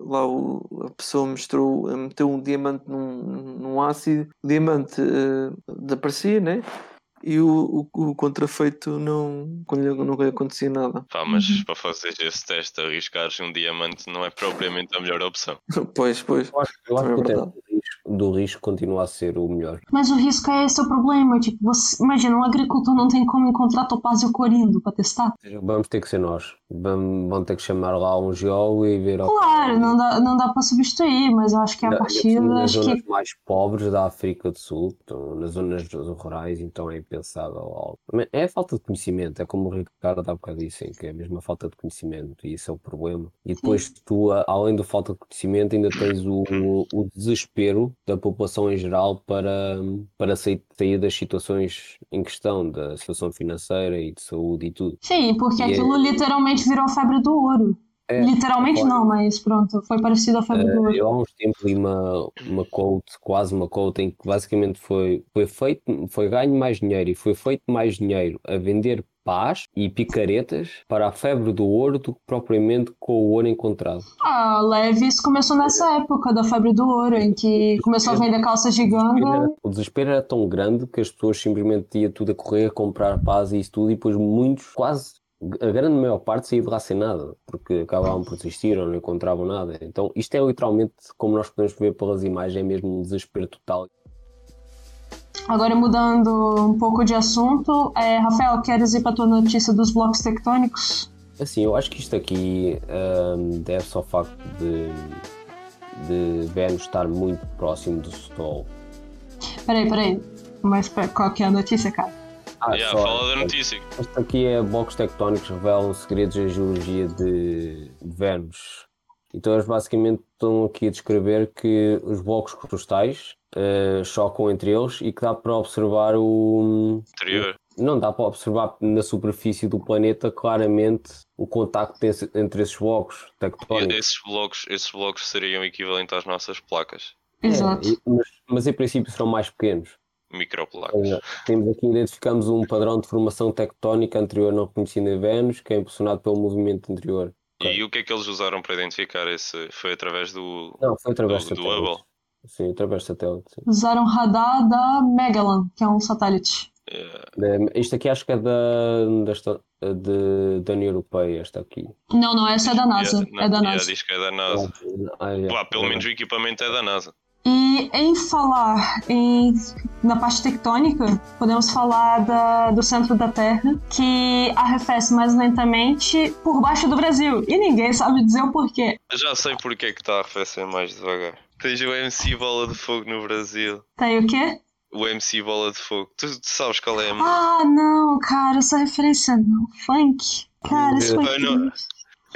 [SPEAKER 3] lá o, a pessoa mostrou, meteu um diamante num, num ácido, o diamante uh, desaparecia, né? e o, o, o contrafeito não, não lhe acontecia nada.
[SPEAKER 2] Pá, mas uhum. para fazer esse teste, arriscar um diamante não é propriamente a melhor opção.
[SPEAKER 3] pois, pois.
[SPEAKER 4] Eu acho, eu acho é que o risco, do risco continua a ser o melhor.
[SPEAKER 1] Mas o risco é esse o problema. Tipo, você, imagina, um agricultor não tem como encontrar topázio corindo para testar.
[SPEAKER 4] Vamos ter que ser nós. Vamos ter que chamar lá um geólogo e ver.
[SPEAKER 1] Claro, não dá, não dá para substituir, mas eu acho que é a partir
[SPEAKER 4] Nas zonas
[SPEAKER 1] que...
[SPEAKER 4] mais pobres da África do Sul, então, nas zonas rurais, então é impensável algo. É a falta de conhecimento, é como o Ricardo há bocado disse, que é a falta de conhecimento, e isso é o problema. E depois Sim. tu, além da falta de conhecimento, ainda tens o, o desespero da população em geral para, para sair, sair das situações em questão, da situação financeira e de saúde e tudo.
[SPEAKER 1] Sim, porque e aquilo é... literalmente virou a febre do ouro. É, Literalmente não, mas pronto, foi parecido à febre do ouro.
[SPEAKER 4] Eu há uns tempos li uma, uma quote, quase uma quote, em que basicamente foi, foi feito, foi ganho mais dinheiro e foi feito mais dinheiro a vender paz e picaretas para a febre do ouro do que propriamente com o ouro encontrado.
[SPEAKER 1] Ah, Levis começou nessa época da febre do ouro, em que começou a vender calças de ganga.
[SPEAKER 4] O desespero era tão grande que as pessoas simplesmente iam tudo a correr a comprar paz e isso tudo, e depois muitos, quase a grande maior parte saiu de lá sem nada, porque acabavam por desistir ou não encontravam nada. Então, isto é literalmente, como nós podemos ver pelas imagens, é mesmo um desespero total.
[SPEAKER 1] Agora, mudando um pouco de assunto, é, Rafael, queres ir para a tua notícia dos blocos tectônicos?
[SPEAKER 4] Assim, eu acho que isto aqui hum, deve-se ao facto de, de Vênus estar muito próximo do Sol.
[SPEAKER 1] Peraí, peraí. Mas qual que é a notícia, cara?
[SPEAKER 4] Ah,
[SPEAKER 2] Yeah,
[SPEAKER 4] só-
[SPEAKER 2] fala da notícia.
[SPEAKER 4] Isto aqui é blocos tectónicos revelam segredos da geologia de, Vênus. Então eles basicamente estão aqui a descrever que os blocos crustais eh, chocam entre eles e que dá para observar o.
[SPEAKER 2] Anterior.
[SPEAKER 4] Não dá para observar na superfície do planeta claramente o contacto desse- entre esses blocos tectónicos.
[SPEAKER 2] esses blocos, esses blocos seriam equivalentes às nossas placas.
[SPEAKER 4] É,
[SPEAKER 1] Exato.
[SPEAKER 4] e- mas, mas em princípio serão mais pequenos.
[SPEAKER 2] Microplacas.
[SPEAKER 4] Temos aqui, identificamos um padrão de formação tectónica anterior não reconhecido em Vênus, que é impulsionado pelo movimento anterior.
[SPEAKER 2] E o que é que eles usaram para identificar esse? Foi através do.
[SPEAKER 4] Não, foi através
[SPEAKER 2] Do- do
[SPEAKER 4] satélite.
[SPEAKER 2] Hubble.
[SPEAKER 4] Sim, através de satélite. sim.
[SPEAKER 1] Usaram radar da Magellan, que é um satélite.
[SPEAKER 2] eh,
[SPEAKER 4] Da- Isto aqui acho que é da, desta, de, da União Europeia, esta aqui.
[SPEAKER 1] Não, não, essa é da NASA.
[SPEAKER 2] não,
[SPEAKER 1] É da
[SPEAKER 2] yeah,
[SPEAKER 1] NASA.
[SPEAKER 2] diz que é da NASA.
[SPEAKER 4] Ah, é.
[SPEAKER 2] Pá, pelo menos o equipamento é da NASA.
[SPEAKER 1] E em falar em, na parte tectônica, podemos falar da- do centro da Terra, que arrefece mais lentamente por baixo do Brasil. E ninguém sabe dizer o porquê.
[SPEAKER 2] Já sei porque é que está a arrefecer mais devagar. Tens o MC Bola de Fogo no Brasil.
[SPEAKER 1] Tem o quê?
[SPEAKER 2] O MC Bola de Fogo. Tu, tu sabes qual é a música?
[SPEAKER 1] Ah, não, cara, essa referência não. Funk. Cara, isso foi
[SPEAKER 2] Eu não-.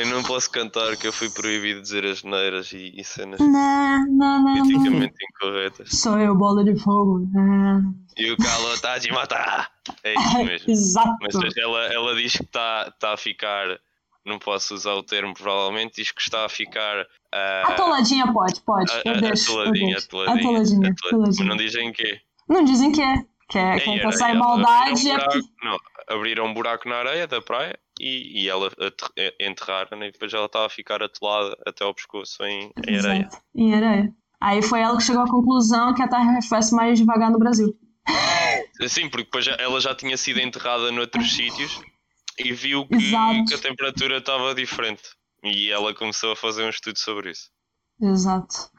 [SPEAKER 2] Eu não posso cantar que eu fui proibido de dizer as neiras e, e cenas
[SPEAKER 1] Não, não, não, não.
[SPEAKER 2] politicamente incorretas.
[SPEAKER 1] Sou eu, bola de fogo. Ah,
[SPEAKER 2] E o calo está a te matar. É isso mesmo.
[SPEAKER 1] Exato.
[SPEAKER 2] Mas ela, ela diz que está tá a ficar. Não posso usar o termo, provavelmente. Diz que está a ficar. ah,
[SPEAKER 1] Atoladinha pode, pode.
[SPEAKER 2] a-
[SPEAKER 1] Eu
[SPEAKER 2] a-
[SPEAKER 1] deixo. eu
[SPEAKER 2] atoladinha, atoladinha,
[SPEAKER 1] Atoladinha,
[SPEAKER 2] atoladinha. Mas não dizem quê.
[SPEAKER 1] Não dizem que é. Que é
[SPEAKER 2] Ei,
[SPEAKER 1] quem passar maldade
[SPEAKER 2] abriram
[SPEAKER 1] é.
[SPEAKER 2] um buraco, não, abriram um buraco na areia da praia e, e ela enterraram e depois ela estava a ficar atolada até ao pescoço em, em areia.
[SPEAKER 1] Em areia. Aí foi ela que chegou à conclusão que a Terra arrefece mais devagar no Brasil.
[SPEAKER 2] Sim, porque depois ela já tinha sido enterrada noutros sítios e viu que, que a temperatura estava diferente. E ela começou a fazer um estudo sobre isso.
[SPEAKER 1] Exato.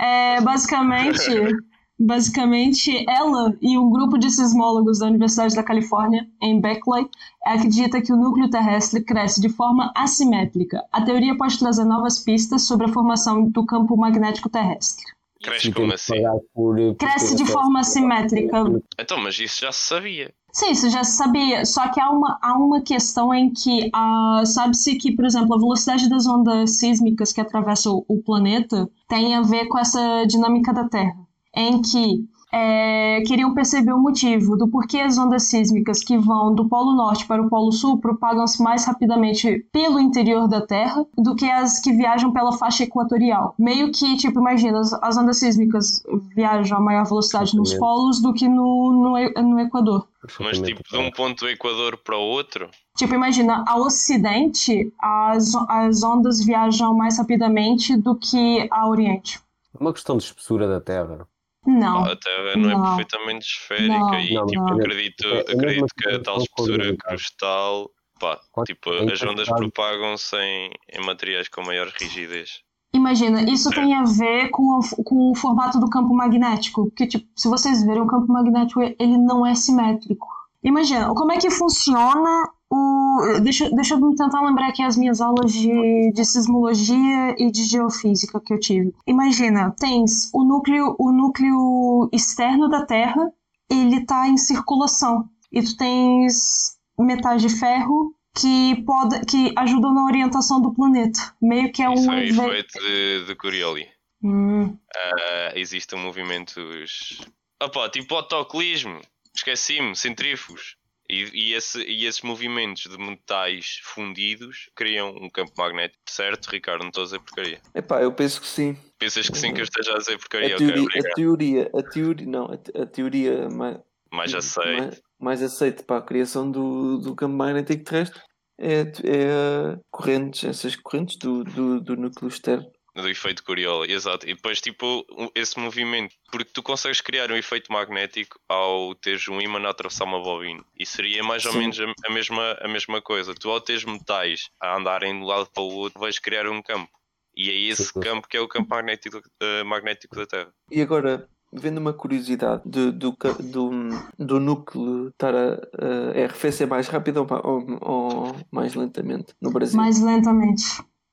[SPEAKER 1] É, basicamente, basicamente, ela e um grupo de sismólogos da Universidade da Califórnia, em Berkeley, acredita que o núcleo terrestre cresce de forma assimétrica. A teoria pode trazer novas pistas sobre a formação do campo magnético terrestre.
[SPEAKER 2] Cresce como assim?
[SPEAKER 4] por- por
[SPEAKER 1] Cresce de forma assimétrica.
[SPEAKER 2] Então, mas isso já se sabia.
[SPEAKER 1] Sim, isso já se sabia. Só que há uma, há uma questão em que ah, sabe-se que, por exemplo, a velocidade das ondas sísmicas que atravessam o, o planeta tem a ver com essa dinâmica da Terra, em que é, queriam perceber o motivo do porquê as ondas sísmicas que vão do Polo Norte para o Polo Sul propagam-se mais rapidamente pelo interior da Terra do que as que viajam pela faixa equatorial. Meio que, tipo, imagina, as, as ondas sísmicas viajam a maior velocidade nos polos do que no, no, no Equador.
[SPEAKER 2] Mas tipo, de um ponto do Equador para o outro,
[SPEAKER 1] Tipo, imagina, ao ocidente, as, as ondas viajam mais rapidamente do que ao oriente.
[SPEAKER 4] É uma questão de espessura da Terra.
[SPEAKER 1] Não.
[SPEAKER 2] a Terra não,
[SPEAKER 1] Não.
[SPEAKER 2] é perfeitamente esférica
[SPEAKER 1] Não,
[SPEAKER 2] e
[SPEAKER 4] não,
[SPEAKER 2] tipo,
[SPEAKER 1] não.
[SPEAKER 2] acredito,
[SPEAKER 4] É- é
[SPEAKER 2] acredito que a tal espessura
[SPEAKER 4] concordo.
[SPEAKER 2] cristal, pá, tipo,
[SPEAKER 4] em
[SPEAKER 2] as ondas propagam-se em, em materiais com maior rigidez.
[SPEAKER 1] Imagina, isso tem a ver com, o- com o formato do campo magnético. Que, tipo, se vocês verem, o campo magnético ele não é simétrico. Imagina, como é que funciona o. Deixa, deixa eu tentar lembrar aqui as minhas aulas de, de sismologia e de geofísica que eu tive. Imagina, tens o núcleo, o núcleo externo da Terra, ele tá em circulação. E tu tens metais de ferro que, pode, que ajudam na orientação do planeta. Meio que é
[SPEAKER 2] Isso
[SPEAKER 1] um.
[SPEAKER 2] é
[SPEAKER 1] ve-
[SPEAKER 2] efeito de, de Coriolis.
[SPEAKER 1] Hum,
[SPEAKER 2] Ah, existem movimentos. Opá, tipo autoclismo, esqueci-me, centrífugos. E, e, esse- e esses movimentos de metais fundidos criam um campo magnético, certo, Ricardo? Não estou a dizer porcaria.
[SPEAKER 3] Epá, eu penso que sim.
[SPEAKER 2] Pensas que sim que eu esteja a dizer porcaria?
[SPEAKER 3] A teoria,
[SPEAKER 2] obrigado.
[SPEAKER 3] a teoria, a teoria, não, a, te- a teoria mais,
[SPEAKER 2] Mais aceito.
[SPEAKER 3] mais, mais aceite para a criação do, do campo magnético terrestre é, é correntes, essas correntes do, do, do núcleo externo.
[SPEAKER 2] Do efeito Coriolis, exato. E depois, tipo, esse movimento, porque tu consegues criar um efeito magnético ao teres um ímã a atravessar uma bobina. E seria mais ou
[SPEAKER 3] Sim.
[SPEAKER 2] menos a, a mesma, a mesma coisa. Tu, ao teres metais a andarem de um lado para o outro, vais criar um campo. E é esse
[SPEAKER 4] Sim.
[SPEAKER 2] campo que é o campo magnético, eh, magnético da Terra.
[SPEAKER 3] E agora, vendo uma curiosidade do, do, do, do núcleo estar a, a arrefecer mais rápido ou, ou, ou mais lentamente no Brasil?
[SPEAKER 1] Mais lentamente.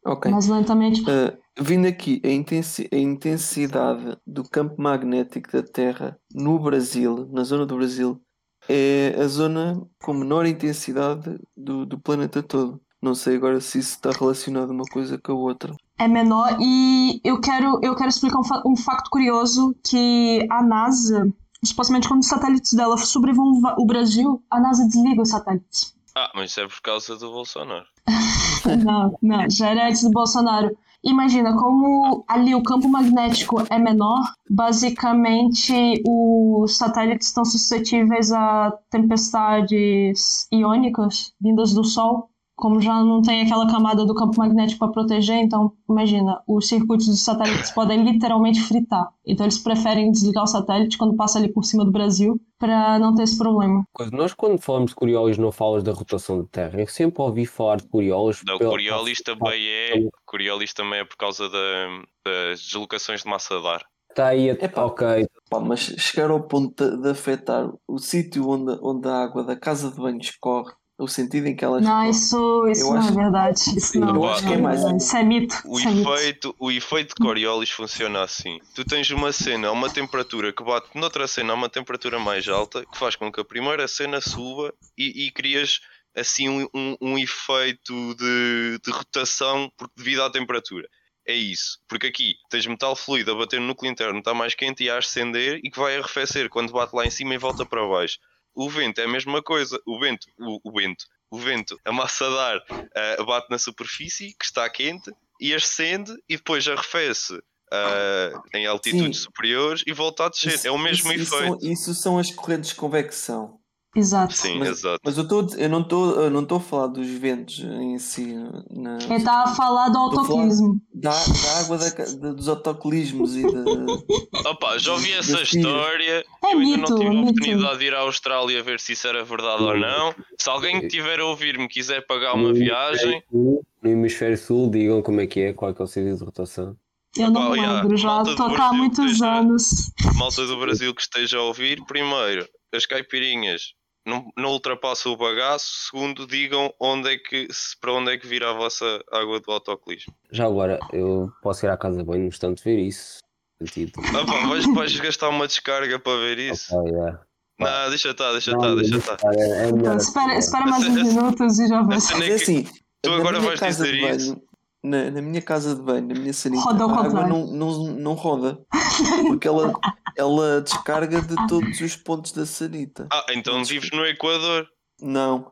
[SPEAKER 3] Ok.
[SPEAKER 1] Mais lentamente.
[SPEAKER 3] Uh, vindo aqui, a, intensi- a intensidade do campo magnético da Terra no Brasil, na zona do Brasil, é a zona com menor intensidade do, do planeta todo. Não sei agora se isso está relacionado uma coisa com a outra.
[SPEAKER 1] É menor e eu quero, eu quero explicar um, fa- um facto curioso que a NASA, supostamente quando os satélites dela sobrevoam va- o Brasil, a NASA desliga os satélites.
[SPEAKER 2] Ah, mas isso é por causa do Bolsonaro.
[SPEAKER 1] Não, não, já era antes do Bolsonaro. Imagina, como ali o campo magnético é menor, basicamente os satélites estão suscetíveis a tempestades iônicas vindas do Sol. Como já não tem aquela camada do campo magnético para proteger, então imagina, os circuitos dos satélites podem literalmente fritar. Então eles preferem desligar o satélite quando passa ali por cima do Brasil para não ter esse problema.
[SPEAKER 4] Nós, quando falamos de Coriolis, não falas da rotação da Terra. Eu sempre ouvi falar de Coriolis.
[SPEAKER 2] Não,
[SPEAKER 4] pela-
[SPEAKER 2] Coriolis também é. Coriolis também é por causa da- das deslocações de massa de ar.
[SPEAKER 4] Está aí, a...
[SPEAKER 3] Epá.
[SPEAKER 4] ok.
[SPEAKER 3] Pá, mas chegar ao ponto de, de afetar o sítio onde, onde a água da casa de banho escorre, o sentido em que ela
[SPEAKER 1] Não, isso, isso não
[SPEAKER 3] acho-
[SPEAKER 1] é verdade. Isso não,
[SPEAKER 2] eu acho que é mais-
[SPEAKER 1] Isso é mito.
[SPEAKER 2] O
[SPEAKER 1] isso é mito.
[SPEAKER 2] efeito, o efeito de Coriolis funciona assim. Tu tens uma cena a uma temperatura que bate noutra cena a uma temperatura mais alta, que faz com que a primeira cena suba e, e crias assim um, um- um efeito de, de rotação por- devido à temperatura. É isso. Porque aqui tens metal fluido a bater no núcleo interno, está mais quente e a ascender e que vai arrefecer quando bate lá em cima e volta para baixo. O vento é a mesma coisa. O vento, o, o vento, o vento, a massa de ar ah, bate na superfície que está quente e ascende e depois arrefece ah, em altitudes
[SPEAKER 3] Sim.
[SPEAKER 2] superiores e volta a descer.
[SPEAKER 3] Isso-
[SPEAKER 2] é o mesmo
[SPEAKER 3] isso, isso
[SPEAKER 2] efeito.
[SPEAKER 3] são, isso são as correntes de convecção.
[SPEAKER 1] Exato.
[SPEAKER 2] Sim,
[SPEAKER 3] Mas-
[SPEAKER 2] exato.
[SPEAKER 3] Mas eu, estou a dizer- eu não estou eu não estou a falar dos ventos em si. Na,
[SPEAKER 1] Ele tá a falar do
[SPEAKER 3] a
[SPEAKER 1] autoclismo.
[SPEAKER 3] da, da água da dos autocolismos e de.
[SPEAKER 2] Opa, já ouvi essa história.
[SPEAKER 1] É
[SPEAKER 2] eu ainda
[SPEAKER 1] mito,
[SPEAKER 2] não tive a
[SPEAKER 1] mito.
[SPEAKER 2] oportunidade de ir à Austrália ver se isso era verdade ou não. Se alguém que estiver a ouvir-me quiser pagar uma
[SPEAKER 4] No
[SPEAKER 2] viagem,
[SPEAKER 4] No hemisfério sul, digam como é que é, qual é, que é o sentido de rotação.
[SPEAKER 1] Eu não
[SPEAKER 2] Opa,
[SPEAKER 1] me lembro, já
[SPEAKER 2] malta do
[SPEAKER 1] estou cá há
[SPEAKER 2] Brasil
[SPEAKER 1] muitos
[SPEAKER 2] esteja-
[SPEAKER 1] anos.
[SPEAKER 2] malta do Brasil que esteja a ouvir, primeiro, as caipirinhas não, não o bagaço. Segundo, digam onde é que, se- para onde é que vira a vossa água do autocolismo.
[SPEAKER 4] Já agora, eu posso ir à casa de banho no instante ver isso. Sentido.
[SPEAKER 2] Opa, vais, vais gastar uma descarga para ver isso?
[SPEAKER 4] Ah, yeah.
[SPEAKER 2] Não, deixa estar, deixa estar, deixa estar.
[SPEAKER 4] é- é
[SPEAKER 1] Então,
[SPEAKER 4] assim,
[SPEAKER 1] espera,
[SPEAKER 4] é.
[SPEAKER 1] espera mais uns minutos e já
[SPEAKER 3] Mas
[SPEAKER 2] é
[SPEAKER 3] é
[SPEAKER 2] que
[SPEAKER 3] assim,
[SPEAKER 2] tu agora vais
[SPEAKER 3] casa
[SPEAKER 2] dizer
[SPEAKER 3] de
[SPEAKER 2] isso.
[SPEAKER 3] banho, na, na minha casa de banho, na minha sanita,
[SPEAKER 1] Roda
[SPEAKER 3] a água não, não, não roda. Porque ela, ela descarga de todos os pontos da sanita.
[SPEAKER 2] Ah, então vives no Equador.
[SPEAKER 3] Não.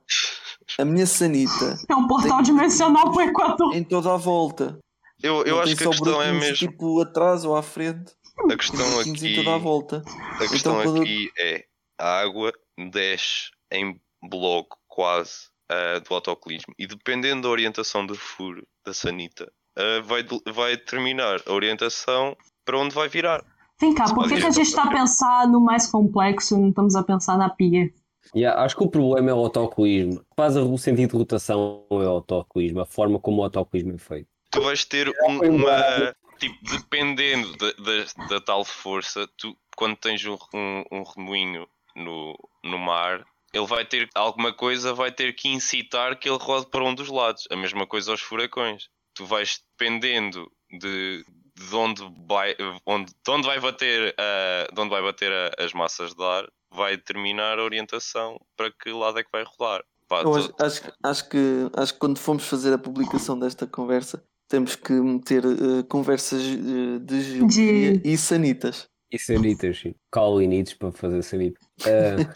[SPEAKER 3] A minha sanita
[SPEAKER 1] É um portal dimensional para o Equador.
[SPEAKER 3] em toda a volta.
[SPEAKER 2] Eu, eu
[SPEAKER 3] Não
[SPEAKER 2] acho
[SPEAKER 3] tem
[SPEAKER 2] que a questão é mesmo.
[SPEAKER 3] Tipo atrás ou à frente.
[SPEAKER 2] A
[SPEAKER 3] Tem
[SPEAKER 2] questão aqui.
[SPEAKER 3] toda a volta.
[SPEAKER 2] A questão
[SPEAKER 3] Então, quando-
[SPEAKER 2] aqui é a água desce em bloco quase ah, do autocolismo e dependendo da orientação do furo da sanita ah, vai, vai determinar a orientação para onde vai virar.
[SPEAKER 1] Vem cá, por que, que a gente está a pensar no mais complexo e não estamos a pensar na pia?
[SPEAKER 4] Yeah, acho que o problema é o autocolismo. Faz o sentido de rotação é o autocolismo, a forma como o autocolismo é feito.
[SPEAKER 2] Tu vais ter um-
[SPEAKER 4] foi
[SPEAKER 2] uma. Tipo, dependendo da, da, da tal força, tu, quando tens um, um, um remoinho no, no mar, ele vai ter alguma coisa, vai ter que incitar que ele rode para um dos lados. A mesma coisa aos furacões. Tu vais dependendo de, de onde vai, onde, de onde vai bater, a, de onde vai bater a- as massas de ar, vai determinar a orientação para que lado é que vai rodar. Pá,
[SPEAKER 3] acho, acho, que- acho, que, acho que quando formos fazer a publicação desta conversa, temos que meter eh, conversas eh, de geologia e sanitas.
[SPEAKER 4] E sanitas, sim. Calinites para fazer sanita. Ah,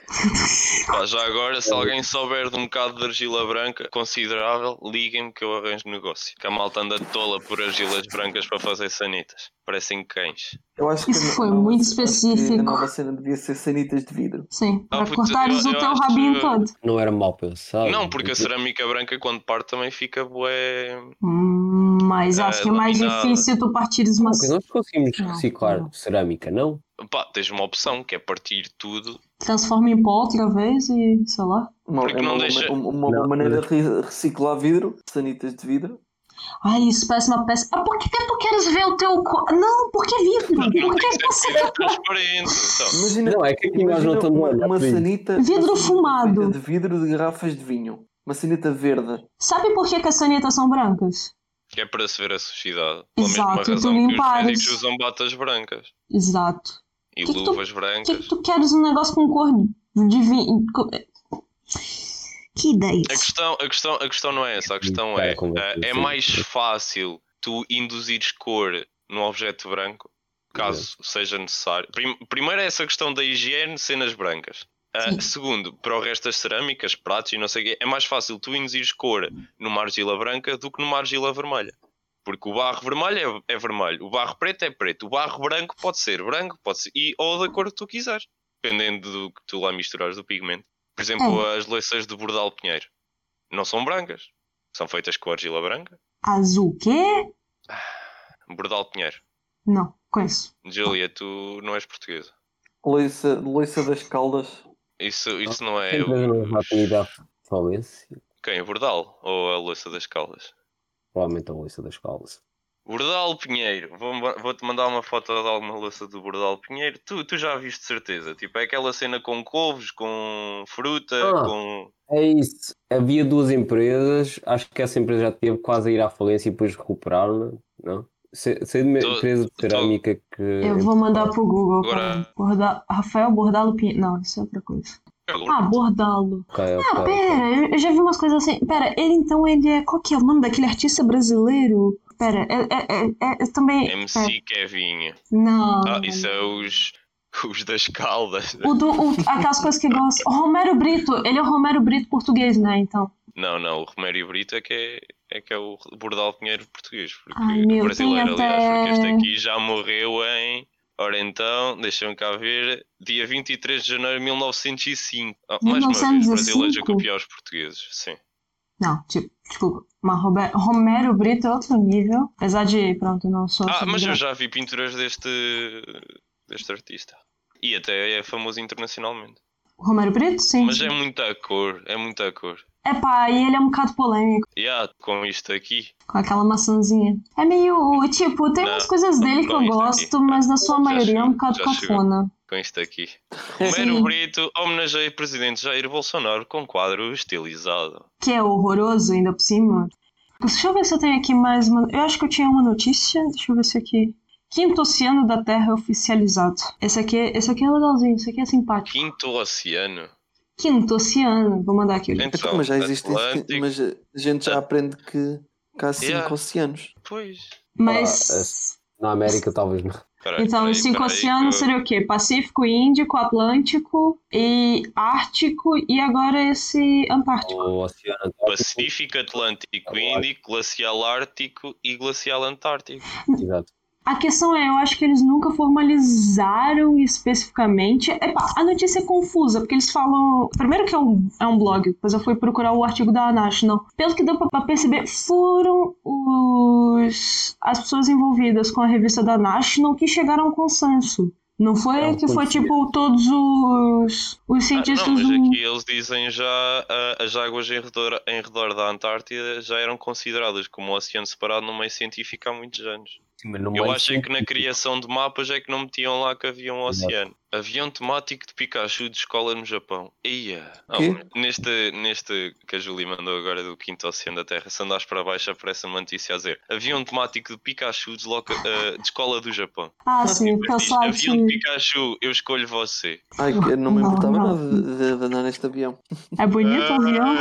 [SPEAKER 2] Pá, já agora, se alguém souber de um bocado de argila branca considerável, liguem-me que eu arranjo negócio. Que a malta anda tola por argilas brancas para fazer sanitas. Parecem cães.
[SPEAKER 3] Eu acho que
[SPEAKER 1] Isso foi
[SPEAKER 3] nova-
[SPEAKER 1] muito
[SPEAKER 3] que
[SPEAKER 1] específico.
[SPEAKER 3] A nova cena devia ser sanitas de vidro.
[SPEAKER 1] Sim,
[SPEAKER 2] Ah,
[SPEAKER 1] para
[SPEAKER 2] puto,
[SPEAKER 1] cortares
[SPEAKER 2] eu-
[SPEAKER 1] o
[SPEAKER 2] eu
[SPEAKER 1] teu rabinho todo.
[SPEAKER 4] não era mal pensado.
[SPEAKER 2] Não, porque a cerâmica branca, quando parte, também fica bué.
[SPEAKER 1] Hum, mas
[SPEAKER 2] É,
[SPEAKER 1] acho que é mais difícil tu partires uma.
[SPEAKER 4] Porque nós conseguimos
[SPEAKER 1] Não,
[SPEAKER 4] reciclar
[SPEAKER 1] não.
[SPEAKER 4] cerâmica, não?
[SPEAKER 2] Pá, tens uma opção que é partir tudo.
[SPEAKER 1] Transforma em pó outra vez e sei lá.
[SPEAKER 3] Uma,
[SPEAKER 2] Porque
[SPEAKER 3] é
[SPEAKER 2] não
[SPEAKER 3] uma,
[SPEAKER 2] deixa-
[SPEAKER 3] uma, uma- uma
[SPEAKER 4] Não,
[SPEAKER 3] maneira
[SPEAKER 4] mas-
[SPEAKER 3] de re- reciclar vidro, sanitas de vidro.
[SPEAKER 1] Ai, isso parece uma peça. Ah, por que, que tu queres ver o teu. co- Não, porque é vidro.
[SPEAKER 2] Não
[SPEAKER 1] Por
[SPEAKER 2] tem
[SPEAKER 1] que
[SPEAKER 2] que ser
[SPEAKER 1] você.
[SPEAKER 2] vidro transparente. Então,
[SPEAKER 3] Imagina,
[SPEAKER 4] Não, é que aqui nós
[SPEAKER 3] imagina
[SPEAKER 4] não estamos
[SPEAKER 3] uma,
[SPEAKER 4] olhar
[SPEAKER 3] uma sanita.
[SPEAKER 1] Vidro
[SPEAKER 3] uma sanita
[SPEAKER 1] fumado.
[SPEAKER 3] De vidro de garrafas de vinho. Uma sanita verde.
[SPEAKER 1] Sabe por que, que as sanitas são brancas?
[SPEAKER 2] é para se ver a sociedade. Pela
[SPEAKER 1] Exato,
[SPEAKER 2] mesma
[SPEAKER 1] tu
[SPEAKER 2] razão que os médicos usam batas brancas
[SPEAKER 1] Exato.
[SPEAKER 2] E
[SPEAKER 1] Que que tu-
[SPEAKER 2] luvas
[SPEAKER 1] Por
[SPEAKER 2] brancas.
[SPEAKER 1] que, que tu queres um negócio com cor de vinho? co- Que ideia.
[SPEAKER 2] A questão, a, questão, a questão não é essa, a questão
[SPEAKER 4] Cara,
[SPEAKER 2] é, é mais fácil tu induzires cor num objeto branco, caso seja necessário. Prim- primeiro é essa questão da higiene, cenas brancas.
[SPEAKER 1] Sim.
[SPEAKER 2] segundo, para o resto das cerâmicas, pratos e não sei o quê, é mais fácil tu induzires cor numa argila branca do que numa argila vermelha. Porque o barro vermelho é, é vermelho, o barro preto é preto, o barro branco pode ser branco, pode ser, e, ou da cor que tu quiseres, dependendo do que tu lá misturares do pigmento. Por exemplo, as louças de Bordal Pinheiro não são brancas, são feitas com argila branca.
[SPEAKER 1] Azul, quê?
[SPEAKER 2] Bordal Pinheiro.
[SPEAKER 1] Não, conheço.
[SPEAKER 2] Júlia, tu não és portuguesa.
[SPEAKER 3] Loiça, loiça das caldas.
[SPEAKER 2] Isso, isso não é
[SPEAKER 4] à falência.
[SPEAKER 2] Quem? O Bordal ou a Louça das Caldas?
[SPEAKER 4] Provavelmente a Luísa das Caldas.
[SPEAKER 2] Bordal Pinheiro. Vou- Vou-te mandar uma foto de alguma louça do Bordal Pinheiro. Tu, tu já viste certeza. Tipo, é aquela cena com couves, com fruta,
[SPEAKER 4] Ah.
[SPEAKER 2] com.
[SPEAKER 4] É isso. Havia duas empresas. Acho que essa empresa já teve quase a ir à falência e depois recuperaram-na. Não? Sei sei de uma
[SPEAKER 2] Tô-
[SPEAKER 4] empresa de
[SPEAKER 2] tô-
[SPEAKER 4] cerâmica que.
[SPEAKER 1] Eu vou mandar pro Google.
[SPEAKER 2] Agora-.
[SPEAKER 1] Borda... Rafael Bordalo Pinheiro. Não, isso é outra coisa. Ah, Bordalo.
[SPEAKER 4] Ok,
[SPEAKER 1] Ah,
[SPEAKER 4] ok.
[SPEAKER 1] pera, eu- eu já vi umas coisas assim. Pera, ele então, ele é. Qual que é o nome daquele artista brasileiro? Pera, é, é, é, é- é também.
[SPEAKER 2] MC Kevinho.
[SPEAKER 1] é, não.
[SPEAKER 2] Ah, isso é os. Os das caldas.
[SPEAKER 1] O do, o- aquelas coisas que gosta. O Romero Brito, ele é o Romero Brito português, né? Então.
[SPEAKER 2] Não, não, o Romério Brito é que é, é que é o Bordal Pinheiro português. Porque
[SPEAKER 1] Ai, meu,
[SPEAKER 2] brasileiro,
[SPEAKER 1] tem
[SPEAKER 2] aliás, porque este
[SPEAKER 1] até-
[SPEAKER 2] aqui já morreu em. Ora então, deixa-me cá ver. Dia 23 de janeiro de 1905. Ah, mais uma vez,
[SPEAKER 1] 1905?
[SPEAKER 2] brasileiros a copiar os portugueses. Sim.
[SPEAKER 1] Não, tipo, desculpa. Mas Romero Brito é outro nível. Apesar de, pronto, não sou.
[SPEAKER 2] Ah, mas eu
[SPEAKER 1] seguidora.
[SPEAKER 2] já vi pinturas deste, deste artista. E até é famoso internacionalmente.
[SPEAKER 1] Romero Brito, sim.
[SPEAKER 2] Mas é muita cor, é muita cor.
[SPEAKER 1] É pá, e ele é um bocado polêmico.
[SPEAKER 2] E ah, com isto aqui,
[SPEAKER 1] Com aquela maçãzinha. É meio. Tipo, tem
[SPEAKER 2] Não,
[SPEAKER 1] umas coisas dele que eu gosto,
[SPEAKER 2] aqui.
[SPEAKER 1] mas na sua
[SPEAKER 2] Já
[SPEAKER 1] maioria é um
[SPEAKER 2] chegou,
[SPEAKER 1] bocado
[SPEAKER 2] já chegou.
[SPEAKER 1] cafona.
[SPEAKER 2] com isto aqui. Romero Brito homenageia o presidente Jair Bolsonaro com quadro estilizado.
[SPEAKER 1] Que é horroroso ainda por cima. Deixa eu ver se eu tenho aqui mais uma. Eu acho que eu tinha uma notícia. Deixa eu ver se aqui. Quinto Oceano da Terra oficializado. Esse aqui, é- esse aqui é legalzinho, esse aqui é simpático.
[SPEAKER 2] Quinto Oceano.
[SPEAKER 1] Quinto Oceano, vou mandar aqui.
[SPEAKER 2] Então,
[SPEAKER 3] Então, mas já existe
[SPEAKER 2] Atlântico.
[SPEAKER 3] mas a gente já aprende que, que há cinco
[SPEAKER 2] Yeah.
[SPEAKER 3] oceanos.
[SPEAKER 2] Pois.
[SPEAKER 1] Mas.
[SPEAKER 4] Na América talvez não.
[SPEAKER 2] Peraí,
[SPEAKER 1] Então,
[SPEAKER 2] peraí,
[SPEAKER 1] os cinco
[SPEAKER 2] peraí,
[SPEAKER 1] oceanos
[SPEAKER 2] que
[SPEAKER 1] seria o quê? Pacífico, Índico, Atlântico e Ártico e agora esse Antártico.
[SPEAKER 4] O Oceano Atlântico.
[SPEAKER 2] Pacífico, Atlântico, Índico, Glacial Ártico e Glacial Antártico.
[SPEAKER 4] Exato.
[SPEAKER 1] A questão é, eu acho que eles nunca formalizaram especificamente. Epá, a notícia é confusa, porque eles falam. Primeiro que é um, é um blog, depois eu fui procurar o artigo da National. Pelo que deu pra, perceber, foram os, as pessoas envolvidas com a revista da National que chegaram ao consenso. Não foi
[SPEAKER 4] É um
[SPEAKER 1] que foi tipo todos os, os
[SPEAKER 2] Ah,
[SPEAKER 1] cientistas
[SPEAKER 2] não, mas
[SPEAKER 1] do.
[SPEAKER 2] aqui eles dizem já ah, as águas em redor, em redor da Antártida já eram consideradas como um oceano separado no meio científico há muitos anos.
[SPEAKER 4] Sim,
[SPEAKER 2] Eu é que na criação de mapas é que não metiam lá que havia um
[SPEAKER 4] Exato.
[SPEAKER 2] oceano. Avião temático de Pikachu de escola no Japão. Ia. Não,
[SPEAKER 3] Quê?
[SPEAKER 2] neste, neste que a Julie mandou agora do quinto oceano da Terra, se andares para baixo aparece uma notícia a dizer Avião temático de Pikachu de, loca- ah, de escola do Japão.
[SPEAKER 1] Ah, sim, pessoal
[SPEAKER 2] Avião de
[SPEAKER 1] que
[SPEAKER 2] Pikachu, eu escolho você.
[SPEAKER 3] Ai, eu não me
[SPEAKER 1] Não,
[SPEAKER 3] importava
[SPEAKER 1] não.
[SPEAKER 3] nada de, de- de andar neste avião.
[SPEAKER 1] é bonito o avião.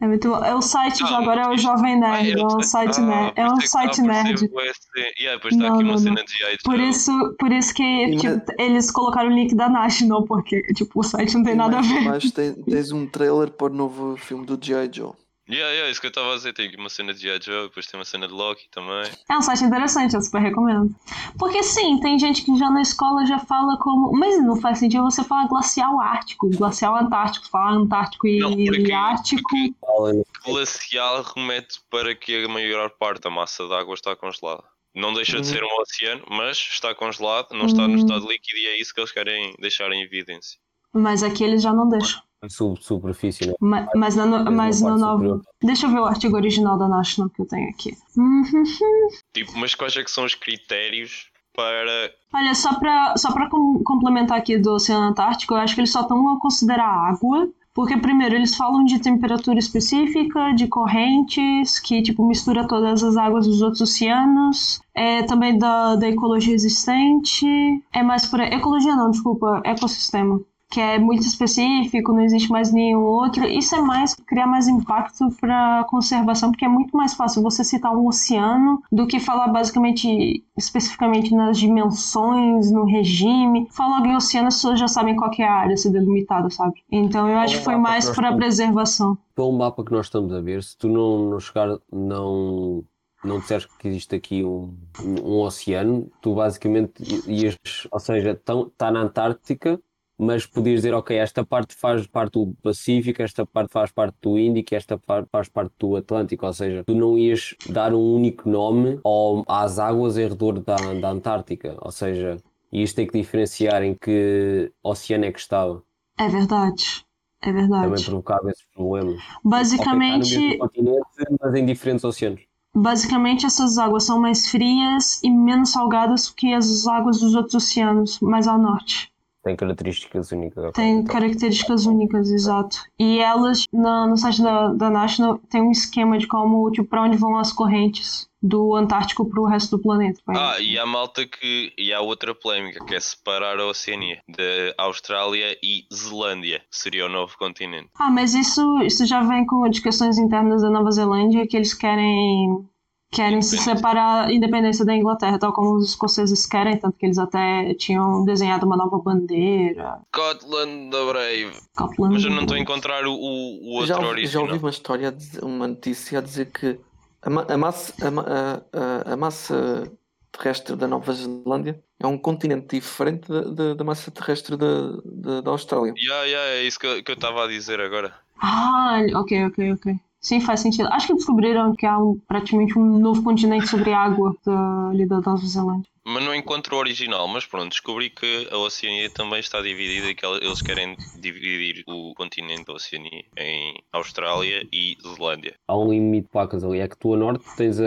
[SPEAKER 2] Ah,
[SPEAKER 1] É muito bom. É o site
[SPEAKER 2] Não,
[SPEAKER 1] agora é o Jovem
[SPEAKER 2] ah,
[SPEAKER 1] Nerd, é um site
[SPEAKER 2] Ah,
[SPEAKER 1] nerd. É
[SPEAKER 2] por
[SPEAKER 1] um
[SPEAKER 2] isso é que
[SPEAKER 1] site
[SPEAKER 2] a
[SPEAKER 1] nerd.
[SPEAKER 2] aparecer o SD. Yeah, depois está
[SPEAKER 1] Não,
[SPEAKER 2] aqui uma
[SPEAKER 1] não,
[SPEAKER 2] cena
[SPEAKER 1] não.
[SPEAKER 2] de G.I.
[SPEAKER 1] Por
[SPEAKER 2] Joe.
[SPEAKER 1] isso, por isso que tipo,
[SPEAKER 3] na-
[SPEAKER 1] eles colocaram o link da National, porque tipo, o site não tem
[SPEAKER 3] E
[SPEAKER 1] nada a
[SPEAKER 3] mais
[SPEAKER 1] ver.
[SPEAKER 3] abaixo tem- tens um trailer para o novo filme do G.I. Joe.
[SPEAKER 2] Yeah, yeah, isso que eu estava a dizer. Tem uma cena de G.I. Joe, depois tem uma cena de Loki também.
[SPEAKER 1] É um site interessante, eu super recomendo. Porque sim, tem gente que já na escola já fala como. Mas não faz sentido você falar glacial ártico, glacial antártico, falar antártico e,
[SPEAKER 2] Não, porque-
[SPEAKER 1] ártico.
[SPEAKER 2] porque- Glacial remete para que a maior parte da massa da água está congelada. Não deixa
[SPEAKER 3] Uhum.
[SPEAKER 2] de ser um oceano, mas está congelado, não está no
[SPEAKER 1] Uhum.
[SPEAKER 2] estado líquido e é isso que eles querem deixar em evidência.
[SPEAKER 1] Mas aqui eles já não deixam.
[SPEAKER 4] Sub superfície, né?
[SPEAKER 1] Ma- Mas, na, no- mas no
[SPEAKER 4] parte
[SPEAKER 1] novo.
[SPEAKER 4] superior.
[SPEAKER 1] Deixa eu ver o artigo original da National que eu tenho aqui.
[SPEAKER 2] Tipo, mas quais é que são os critérios para.
[SPEAKER 1] Olha, só pra, só pra com- complementar aqui do Oceano Antártico, eu acho que eles só estão a considerar água, porque primeiro eles falam de temperatura específica, de correntes, que tipo mistura todas as águas dos outros oceanos, é também da, da ecologia existente, é mais para ecologia não, desculpa, ecossistema. Que é muito específico, não existe mais nenhum outro. Isso é mais criar mais impacto para conservação, porque é muito mais fácil você citar um oceano do que falar basicamente especificamente nas dimensões, no regime. Fala em oceano, as pessoas já sabem qual é a área a ser delimitada, sabe? Então eu acho que foi mais para preservação.
[SPEAKER 4] Pelo mapa que nós estamos a ver, se tu não, não chegar, não, não disseres que existe aqui um, um, um oceano, tu basicamente ias, ou seja, está na Antártica, mas podias dizer, ok, esta parte faz parte do Pacífico, esta parte faz parte do Índico, esta parte faz parte do Atlântico, ou seja, tu não ias dar um único nome ao, às águas em redor da, da Antártica, ou seja, ias ter que diferenciar em que oceano é que estava.
[SPEAKER 1] É verdade. É
[SPEAKER 4] Também
[SPEAKER 1] verdade.
[SPEAKER 4] provocava esses problemas.
[SPEAKER 1] Basicamente,
[SPEAKER 4] mesmo continente, mas em diferentes oceanos.
[SPEAKER 1] basicamente essas águas são mais frias e menos salgadas que as águas dos outros oceanos, mais ao norte.
[SPEAKER 4] Tem características únicas.
[SPEAKER 1] Tem
[SPEAKER 4] então.
[SPEAKER 1] características únicas, exato. E elas, na- no site da, da National, tem um esquema de como, tipo, pra onde vão as correntes do Antártico pro resto do planeta.
[SPEAKER 2] Ah, e há malta que. E há outra polémica que é separar a Oceania de Austrália e Zelândia, que seria o novo continente.
[SPEAKER 1] Ah, mas isso, isso já vem com de questões internas da Nova Zelândia, que eles querem querem se separar a independência da Inglaterra, tal como os escoceses querem, tanto que eles até tinham desenhado uma nova bandeira.
[SPEAKER 2] Scotland the Brave.
[SPEAKER 1] Scotland.
[SPEAKER 2] Mas eu não estou a encontrar o, o, o outro
[SPEAKER 3] já, ouvi- já
[SPEAKER 2] original.
[SPEAKER 3] ouvi uma história, uma notícia a dizer que a, a massa, a, a- a- a massa terrestre da Nova Zelândia é um continente diferente da, da- da massa terrestre da, da, da Austrália.
[SPEAKER 2] Yeah, yeah, é isso que eu estava a dizer agora.
[SPEAKER 1] Ah, ok, ok, ok. Sim, faz sentido. Acho que descobriram que há um- praticamente um novo continente sobre água da, ali da Nova Zelândia.
[SPEAKER 2] Mas não encontro o original, mas pronto, descobri que a Oceania também está dividida e que el- eles querem dividir o continente da Oceania em Austrália e Zelândia.
[SPEAKER 4] Há um limite de placas ali. É que tu a norte tens a,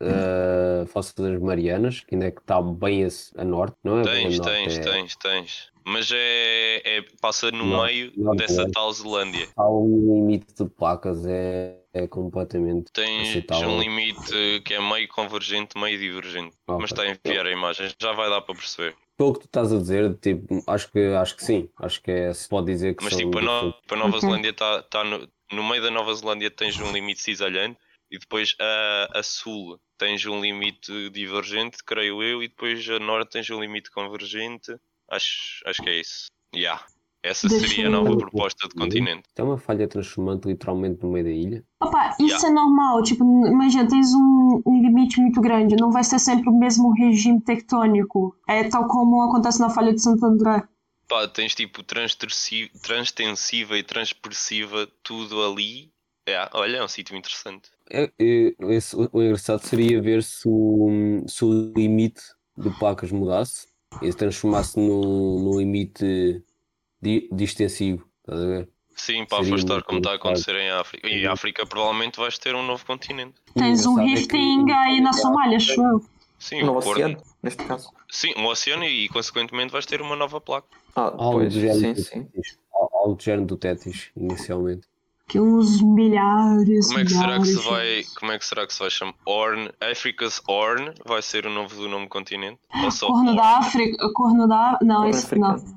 [SPEAKER 4] a Fossa das Marianas, que ainda é que está bem a, a norte, não é? bem a
[SPEAKER 2] Tens,
[SPEAKER 4] norte,
[SPEAKER 2] tens,
[SPEAKER 4] é-
[SPEAKER 2] tens, tens. Mas é, é- passa no
[SPEAKER 4] Não,
[SPEAKER 2] meio
[SPEAKER 4] não,
[SPEAKER 2] dessa
[SPEAKER 4] não.
[SPEAKER 2] tal Zelândia.
[SPEAKER 4] Há um limite de placas, é, é completamente
[SPEAKER 2] Tens
[SPEAKER 4] aceitável.
[SPEAKER 2] um limite que é meio convergente, meio divergente.
[SPEAKER 4] Ok.
[SPEAKER 2] Mas está a enviar a imagem, já vai dar para perceber.
[SPEAKER 4] Pelo que tu estás a dizer, tipo, acho que, acho que sim. Acho que é, se pode dizer que
[SPEAKER 2] Mas
[SPEAKER 4] são
[SPEAKER 2] tipo, a, no, a Nova
[SPEAKER 1] Ok.
[SPEAKER 2] Zelândia está tá no, no meio da Nova Zelândia tens um limite cisalhante e depois a, a sul tens um limite divergente, creio eu, e depois a norte tens um limite convergente. Acho, acho que é isso. Yeah. Essa seria a nova proposta de continente.
[SPEAKER 4] É uma falha transformante literalmente no meio da ilha.
[SPEAKER 1] Opa, isso
[SPEAKER 2] Yeah.
[SPEAKER 1] é normal. Tipo, imagina, tens um, um limite muito grande. Não vai ser sempre o mesmo regime tectônico. É tal como acontece na falha de Santo André.
[SPEAKER 2] Pá, tens tipo transtensiva e transpressiva tudo ali. É, olha, é um sítio interessante.
[SPEAKER 4] É, é, esse- o, o engraçado seria ver se o, se o limite de placas mudasse e se transformasse num, num limite di, distensivo. Estás a ver?
[SPEAKER 2] Sim, para
[SPEAKER 4] Seria
[SPEAKER 2] afastar como está a acontecer em África. E em África provavelmente vais ter um novo continente.
[SPEAKER 1] Tens um rifting aí na Somália, acho eu.
[SPEAKER 2] Sim,
[SPEAKER 3] No oceano, neste caso.
[SPEAKER 2] Sim, um oceano e, consequentemente vais ter uma nova placa.
[SPEAKER 3] Ah,
[SPEAKER 4] Algo
[SPEAKER 3] pois,
[SPEAKER 4] do género
[SPEAKER 3] sim,
[SPEAKER 4] do
[SPEAKER 3] sim.
[SPEAKER 4] Algo do género do Tétis, inicialmente.
[SPEAKER 1] Que uns milhares,
[SPEAKER 2] Como é que será que se vai, como é que será que se vai chamar? Horn, Africa's Horn vai ser o novo do nome continente? Ou só
[SPEAKER 1] Corno
[SPEAKER 2] Horn?
[SPEAKER 1] da África, corno da. Não,
[SPEAKER 3] Corno
[SPEAKER 1] isso não.
[SPEAKER 3] africano.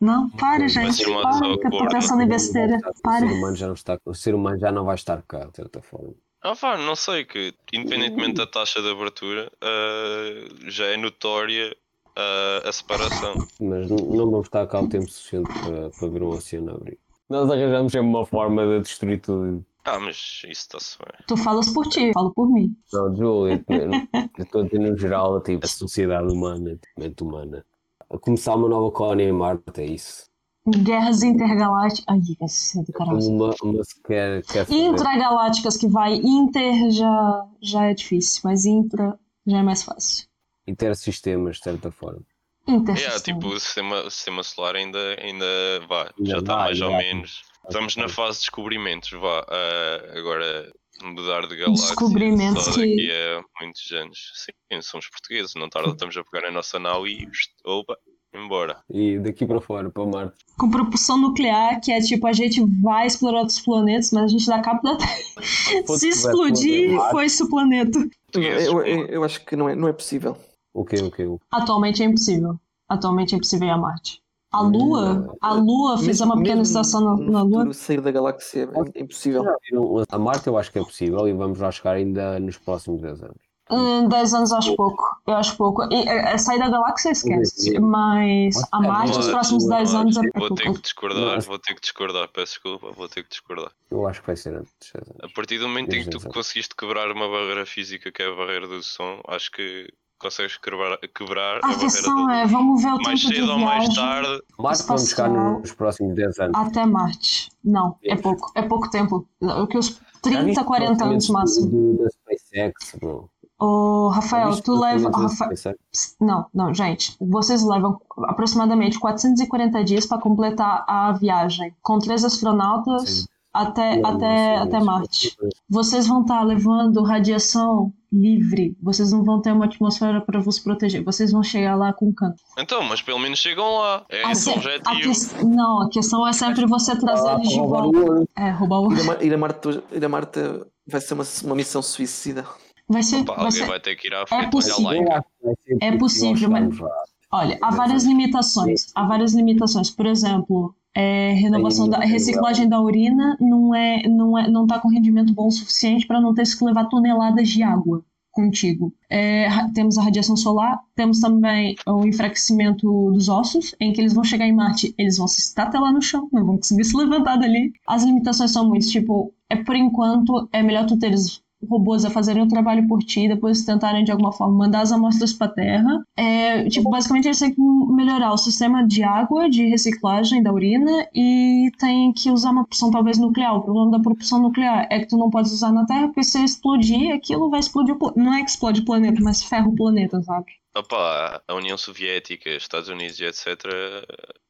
[SPEAKER 1] Não, para,
[SPEAKER 4] Vai
[SPEAKER 1] gente. Para,
[SPEAKER 2] só
[SPEAKER 1] que pensando em besteira.
[SPEAKER 4] O
[SPEAKER 1] Para.
[SPEAKER 4] ser humano já não está, o ser humano já não vai estar cá, de certa forma.
[SPEAKER 2] Ah, pá, não sei que, independentemente da taxa de abertura, ah, já é notória ah, a separação.
[SPEAKER 4] Mas não vamos estar cá o tempo suficiente para, para ver um oceano abrir. Nós arranjamos sempre uma forma de destruir tudo.
[SPEAKER 2] Ah, mas isso está-se bem.
[SPEAKER 1] Tu falas por ti, eu falo por mim.
[SPEAKER 4] Não, Júlio, eu estou a dizer no geral, tipo, a sociedade humana, a mente humana. A começar uma nova colónia em Marte, é isso.
[SPEAKER 1] Guerras intergalácticas. Ai, vai ser do caralho.
[SPEAKER 4] Uma, uma quer, quer.
[SPEAKER 1] Intragalácticas que vai. Inter já, já é difícil, mas intra já é mais fácil.
[SPEAKER 4] Intersistemas, de certa forma.
[SPEAKER 2] É, tipo, o sistema, o sistema solar ainda, ainda vá,
[SPEAKER 4] Ainda
[SPEAKER 2] já está mais ou menos. Estamos na fase de descobrimentos, vá. ah, agora, mudar de galáxia
[SPEAKER 1] Descobrimentos
[SPEAKER 2] só
[SPEAKER 1] que-
[SPEAKER 2] daqui a muitos anos. Sim, somos portugueses, não tarda, estamos a pegar a nossa nau e opa, embora.
[SPEAKER 4] E daqui para fora, para Marte.
[SPEAKER 1] Com propulsão nuclear, que é tipo, a gente vai explorar outros planetas, mas a gente dá cabo da Terra. Se explodir, foi-se o planeta.
[SPEAKER 3] Eu, eu, eu acho que não é, não é possível.
[SPEAKER 4] O quê, o quê?
[SPEAKER 1] Atualmente é impossível. Atualmente é impossível ir a Marte. A Lua, a Lua fez uma pequena estação na, na Lua.
[SPEAKER 3] sair da galáxia é impossível.
[SPEAKER 4] A Marte eu acho que é possível e vamos lá chegar ainda nos próximos 10 anos.
[SPEAKER 1] Hum, 10 anos acho pouco. Eu acho pouco. E, é, sair da galáxia esquece. Mas a Marte, os próximos 10 anos é
[SPEAKER 2] Vou ter que
[SPEAKER 1] pouco.
[SPEAKER 2] discordar, vou ter que discordar, peço desculpa, vou ter que discordar.
[SPEAKER 4] Eu acho que vai ser antes de 10
[SPEAKER 2] A partir do momento em que tu conseguiste quebrar uma barreira física que é a barreira do som, acho que consegues quebrar, quebrar a
[SPEAKER 1] A
[SPEAKER 2] barreira
[SPEAKER 1] é, vamos ver o
[SPEAKER 2] mais
[SPEAKER 1] tempo de
[SPEAKER 2] cedo ou mais tarde.
[SPEAKER 4] Marte vamos chegar nos próximos 10 anos.
[SPEAKER 1] até Marte. Não, é pouco. É pouco tempo. O que os
[SPEAKER 4] Já
[SPEAKER 1] 30,
[SPEAKER 4] viste
[SPEAKER 1] 40 anos máximo.
[SPEAKER 4] do- Da SpaceX, bro?
[SPEAKER 1] Ô,
[SPEAKER 4] Já
[SPEAKER 1] Rafael, tu leva. Rafa-? Não, não, gente. Vocês levam aproximadamente 440 dias para completar a viagem, com três astronautas
[SPEAKER 4] Sim.
[SPEAKER 1] até, até, até. Marte. Vocês vão estar levando radiação livre. Vocês não vão ter uma atmosfera para vos proteger. Vocês vão chegar lá com câncer.
[SPEAKER 2] Então, mas pelo menos chegam lá. É
[SPEAKER 1] A
[SPEAKER 2] esse
[SPEAKER 1] se-
[SPEAKER 2] o
[SPEAKER 1] a
[SPEAKER 2] objetivo.
[SPEAKER 1] que- Não, a questão é sempre você trazer
[SPEAKER 4] Ah,
[SPEAKER 1] eles de volta.
[SPEAKER 4] ouro.
[SPEAKER 1] É, roubar o
[SPEAKER 3] Ir a, Mar- ir a Marte, ir a Marte vai ser uma, uma missão suicida.
[SPEAKER 1] Vai ser.
[SPEAKER 2] Pá,
[SPEAKER 1] vai
[SPEAKER 2] alguém
[SPEAKER 1] ser
[SPEAKER 2] vai ter que ir à frente olhar
[SPEAKER 1] possível.
[SPEAKER 2] lá.
[SPEAKER 1] É possível, mas-. Olha, há várias limitações. Há várias limitações. Por exemplo, é, renovação da reciclagem da urina não é, não é, não está com rendimento bom o suficiente para não ter que levar toneladas de água contigo. É, temos a radiação solar, temos também o enfraquecimento dos ossos, em que eles vão chegar em Marte, eles vão se estatelar no chão, não vão conseguir se levantar dali. As limitações são muitas, tipo, é por enquanto é melhor tu teres robôs a fazerem o trabalho por ti, depois tentarem de alguma forma mandar as amostras para Terra. É, tipo, basicamente eles têm que melhorar o sistema de água, de reciclagem da urina e tem que usar uma propulsão talvez nuclear. O problema da propulsão nuclear é que tu não podes usar na Terra porque se explodir, aquilo vai explodir o. Não é que explode o planeta, mas ferra o planeta, sabe?
[SPEAKER 2] Opa, a União Soviética, Estados Unidos e etc.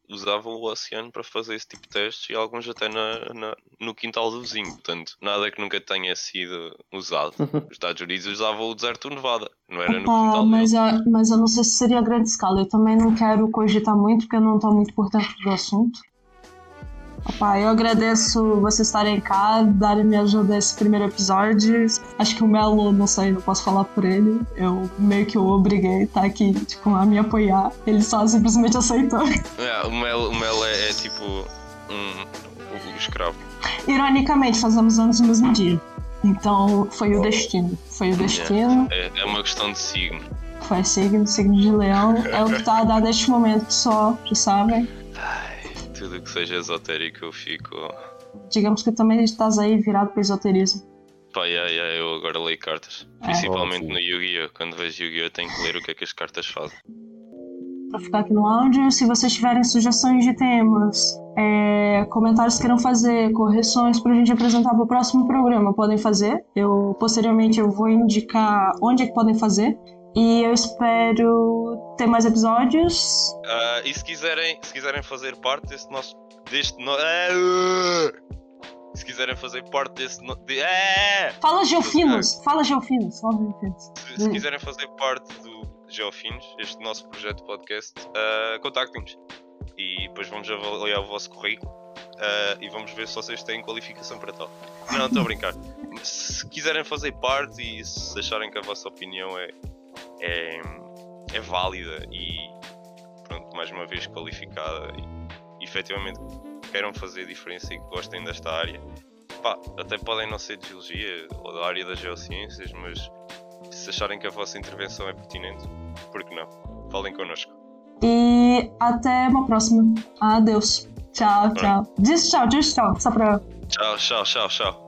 [SPEAKER 2] usavam o oceano para fazer esse tipo de testes e alguns até na, na- no quintal do vizinho. Portanto, nada que nunca tenha sido usado. Os Estados Unidos usavam o deserto do Nevada, não era no
[SPEAKER 1] Opa,
[SPEAKER 2] quintal
[SPEAKER 1] mas, eu, mas eu não sei se seria a grande escala. Eu também não quero cogitar muito, porque eu não estou muito por dentro do assunto. Opa, eu agradeço vocês estarem cá, darem me ajuda nesse primeiro episódio. Acho que o Melo, não sei, não posso falar por ele. Eu meio que o obriguei a estar aqui, tipo, a me apoiar. Ele só simplesmente aceitou.
[SPEAKER 2] É, o Mel, o Mel é, é tipo um, um escravo.
[SPEAKER 1] Ironicamente, fazemos anos no mesmo dia. Então, foi o destino. Foi o destino.
[SPEAKER 2] É, é uma questão de signo.
[SPEAKER 1] Foi signo, signo de leão. É o que tá a dar neste momento só, já sabem.
[SPEAKER 2] Tudo que seja esotérico eu fico.
[SPEAKER 1] Digamos que também estás aí virado para esoterismo.
[SPEAKER 2] Pá, yeah, yeah, eu agora leio cartas.
[SPEAKER 1] É.
[SPEAKER 2] Principalmente
[SPEAKER 4] Ótimo.
[SPEAKER 2] no Yu-Gi-Oh! Quando vejo Yu-Gi-Oh! tenho que ler o que é que as cartas fazem.
[SPEAKER 1] Para ficar aqui no áudio, se vocês tiverem sugestões de temas, é, comentários que queiram fazer, correções para a gente apresentar para o próximo programa, podem fazer. Eu posteriormente eu vou indicar onde é que podem fazer. E eu espero ter mais episódios.
[SPEAKER 2] Ah, e se quiserem, se quiserem fazer parte deste nosso. deste no... Uh! Se quiserem fazer parte desse. No... de- ah!
[SPEAKER 1] Fala Geofinos! Fala Geofinos! Fala Geofinos!
[SPEAKER 2] Se, se
[SPEAKER 1] Hum.
[SPEAKER 2] quiserem fazer parte do Geofinos, este nosso projeto de podcast, ah, contactem-nos. E depois vamos avaliar o vosso currículo ah, e vamos ver se vocês têm qualificação para tal. Não, estou a brincar. Se quiserem fazer parte e se acharem que a vossa opinião é, é, é válida e pronto, mais uma vez qualificada e efetivamente queiram fazer diferença e que gostem desta área, pá, até podem não ser de geologia ou da área das geociências, mas se acharem que a vossa intervenção é pertinente, por que não? Falem connosco.
[SPEAKER 1] E até uma próxima. Adeus. Tchau, tchau. Diz tchau, diz tchau. Só pra.
[SPEAKER 2] Tchau, tchau, tchau, tchau.